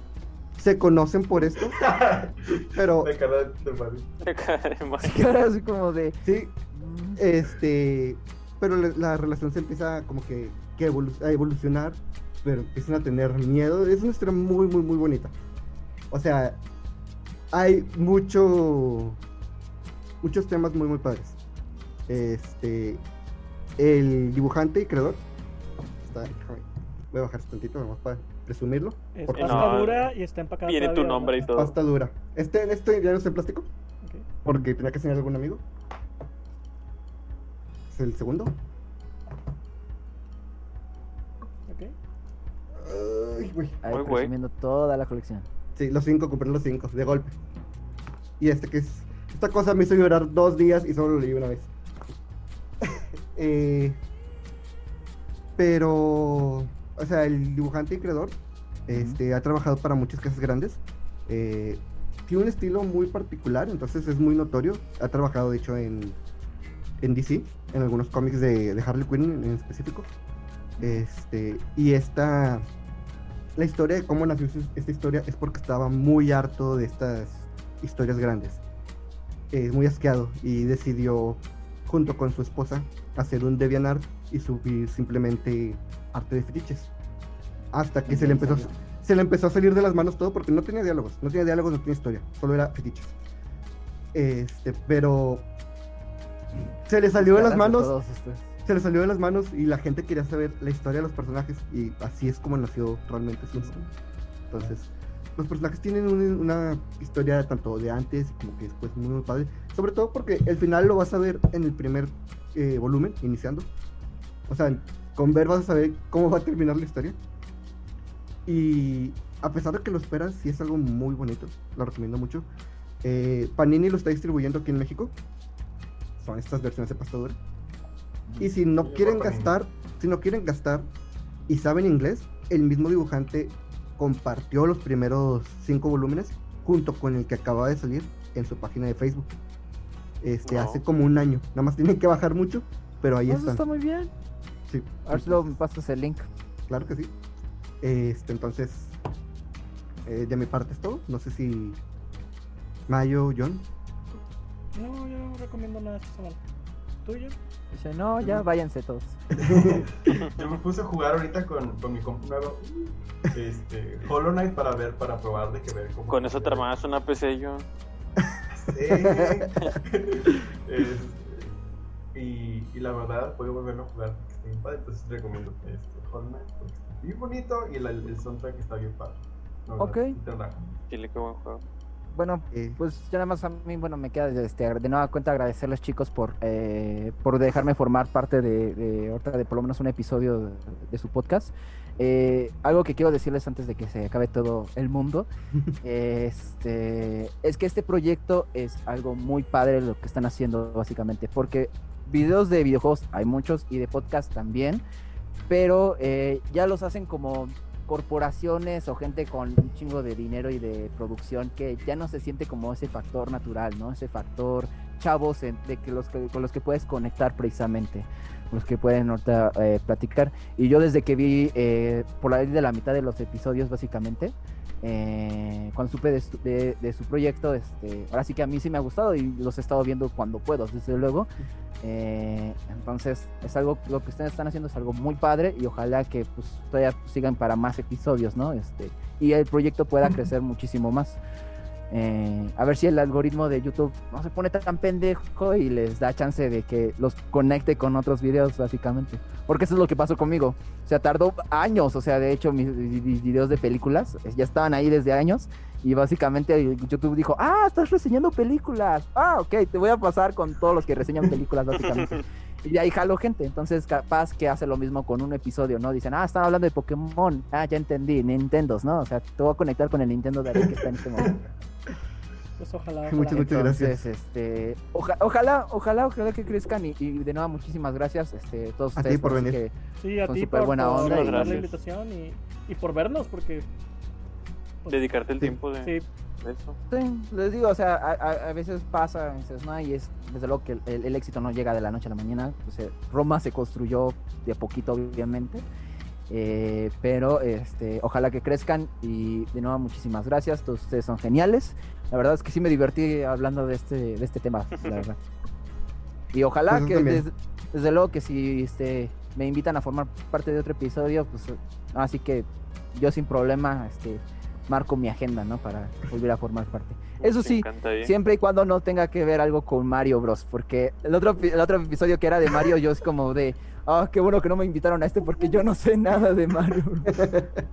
se conocen por esto, pero Me cara de Mario. y ahora así como de. sí, este, pero la, la relación se empieza como que, que evolu- a evolucionar, pero empiezan a tener miedo. Es una historia muy, muy, muy bonita. O sea, hay mucho, muchos temas muy, muy padres. Este, el dibujante y creador, está, déjame, voy a bajar esto tantito, nomás para presumirlo. Es Por pasta No, dura y está empacada. Viene tu nombre y todo. Pasta dura. Este, este ya no es en plástico, porque tenía que enseñar a algún amigo. Es el segundo. Ok. Ay, güey. ahí Muy presumiendo toda la colección. Sí, los cinco, compré los cinco, de golpe. Y este que es. Esta cosa me hizo llorar dos días y solo lo leí una vez. Eh, pero. O sea, el dibujante y creador este, ha trabajado para muchas casas grandes. Eh, tiene un estilo muy particular, entonces es muy notorio. Ha trabajado, de hecho, en, en DC, en algunos cómics de, de Harley Quinn en, en específico. Este, y esta. La historia de cómo nació esta historia es porque estaba muy harto de estas historias grandes. Eh, muy asqueado y decidió, junto con su esposa, hacer un DeviantArt y subir simplemente arte de fetiches. Hasta que se le empezó, se le empezó a salir de las manos todo porque no tenía diálogos, no tenía diálogos, no tenía historia, solo era fetiches. Este, pero se le salió de las manos se le salió de las manos y la gente quería saber la historia de los personajes y así es como nació realmente Simpson. Entonces, los personajes tienen un- una historia tanto de antes como que después muy, muy padre. Sobre todo porque el final lo vas a ver en el primer eh, volumen, iniciando. O sea, con ver vas a saber cómo va a terminar la historia. Y a pesar de que lo esperas, sí es algo muy bonito. Lo recomiendo mucho. Eh, Panini lo está distribuyendo aquí en México. Son estas versiones de pasta dura. Y si no quieren gastar, si no quieren gastar y saben inglés, el mismo dibujante compartió los primeros cinco volúmenes junto con el que acaba de salir en su página de Facebook. este, No. hace como un año. Nada más tienen que bajar mucho, pero ahí Eso están. está muy bien. Sí, A ver si luego me pasas el link. claro que sí. Este, entonces, eh, de mi parte es todo. No sé si Mayo, John. No, yo no recomiendo nada esta semana. ¿Tuyo? Dice, no, ya váyanse todos. Yo me puse a jugar ahorita con, con mi compu nuevo. Este, Hollow Knight para ver, para probar de que ver cómo. Con eso te armabas una PC, yo. Sí. Y, y la verdad, puedo volverlo a jugar. Bien padre, entonces recomiendo este, porque está bien bonito y el, el soundtrack está bien padre. Ok. sí te relaja. Dile qué buen juego. Bueno, pues ya nada más a mí, bueno, me queda este, de nueva cuenta agradecerles chicos por, eh, por dejarme formar parte de, de, ahorita de por lo menos un episodio de, de su podcast. Eh, algo que quiero decirles antes de que se acabe todo el mundo, este, es que este proyecto es algo muy padre lo que están haciendo básicamente, porque videos de videojuegos hay muchos y de podcast también, pero eh, ya los hacen como corporaciones o gente con un chingo de dinero y de producción que ya no se siente como ese factor natural, ¿no? Ese factor chavos de que los que, con los que puedes conectar precisamente, los que pueden ahorita eh, platicar. Y yo desde que vi eh, por de la mitad de los episodios básicamente, eh, cuando supe de, su- de- de su proyecto, este, ahora sí que a mí sí me ha gustado y los he estado viendo cuando puedo, desde luego. Eh, entonces, es algo, lo que ustedes están haciendo es algo muy padre y ojalá que pues todavía sigan para más episodios, ¿no? Este, y el proyecto pueda crecer muchísimo más. Eh, a ver si el algoritmo de YouTube no se pone tan pendejo y les da chance de que los conecte con otros videos, básicamente. Porque eso es lo que pasó conmigo. O sea, tardó años. O sea, de hecho, mis, mis videos de películas eh, ya estaban ahí desde años. Y básicamente YouTube dijo, ah, estás reseñando películas. Ah, ok, te voy a pasar con todos los que reseñan películas, básicamente. Y de ahí jalo gente. Entonces, capaz que hace lo mismo con un episodio, ¿no? Dicen, ah, están hablando de Pokémon. Ah, ya entendí, Nintendos, ¿no? O sea, te voy a conectar con el Nintendo de ahí que está en este momento. Pues ojalá. ojalá. Muchas, muchas Entonces, gracias. este, oja- ojalá, ojalá, ojalá que crezcan y, y de nuevo muchísimas gracias, este, todos A ti ustedes por así venir. Sí, a ti por, buena por onda y- aceptar la invitación y, y por vernos, porque pues, Dedicarte el Sí. tiempo de, sí, eso. Sí, les digo, o sea, a, a- a veces pasa, dices, no, y es desde luego que el, el- el éxito no llega de la noche a la mañana. O sea, Roma se construyó de a poquito, obviamente. eh, pero este, ojalá que crezcan y de nuevo muchísimas gracias. Todos ustedes son geniales. La verdad es que sí me divertí hablando de este, de este tema, la verdad. Y ojalá Pues que también. des- desde luego que si este, me invitan a formar parte de otro episodio, pues así que yo sin problema este, marco mi agenda, ¿no? Para volver a formar parte. Eso sí. Siempre y cuando no tenga que ver algo con Mario Bros. Porque el otro, el otro episodio que era de Mario, yo es como de, ah, qué bueno que no me invitaron a este porque yo no sé nada de Mario.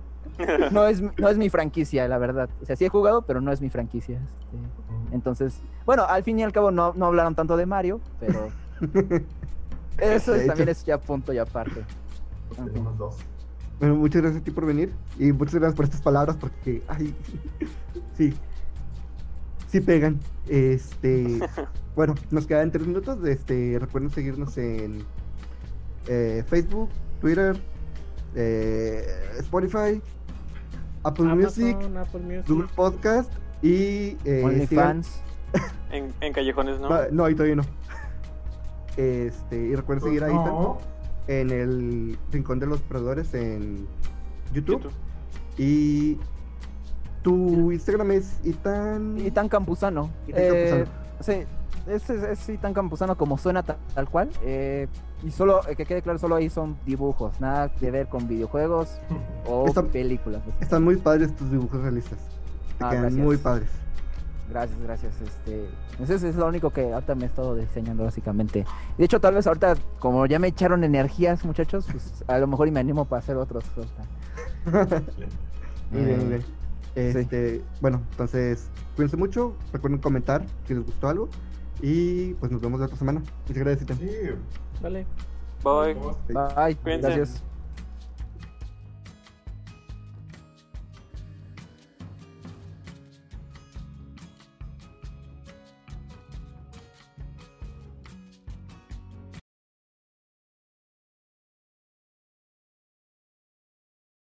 No es, no es mi franquicia, la verdad. O sea, sí he jugado, pero no es mi franquicia. este. Entonces, bueno, al fin y al cabo no, no hablaron tanto de Mario, pero eso es- también es ya punto y aparte. Tenemos dos. Bueno, muchas gracias a ti por venir y muchas gracias por estas palabras porque, ay, sí, sí pegan. Este, bueno, nos quedan tres minutos. Este, recuerden seguirnos en eh, Facebook, Twitter, eh, Spotify, Apple Music, Amazon, Apple Music. Google Podcast y eh, OnlyFans. En, en callejones, ¿no? No, ahí todavía no. Este, y recuerden seguir a Ethan No, en el Rincón de los Perdedores en YouTube. YouTube. Y tu Instagram es Itan. Itan Eh, Campuzano. sí, es, es, es sí, tan campusano como suena ta- tal, cual. eh, y solo, eh, que quede claro, solo ahí son dibujos, nada que ver con videojuegos o Está- películas. así. Están muy padres tus dibujos realistas. Te Ah, quedan gracias. muy padres. Gracias, gracias. Este, ese es lo único que ahorita me he estado diseñando básicamente. De hecho, tal vez ahorita, como ya me echaron energías, muchachos, pues a lo mejor y me animo para hacer otros. cosas. Muy bien, muy bien. Este, Bueno, entonces, cuídense mucho. Recuerden comentar si les gustó algo. Y pues nos vemos la otra semana. Muchas gracias, sí. Dale. Bye. Somos- Bye, Cuídense. gracias.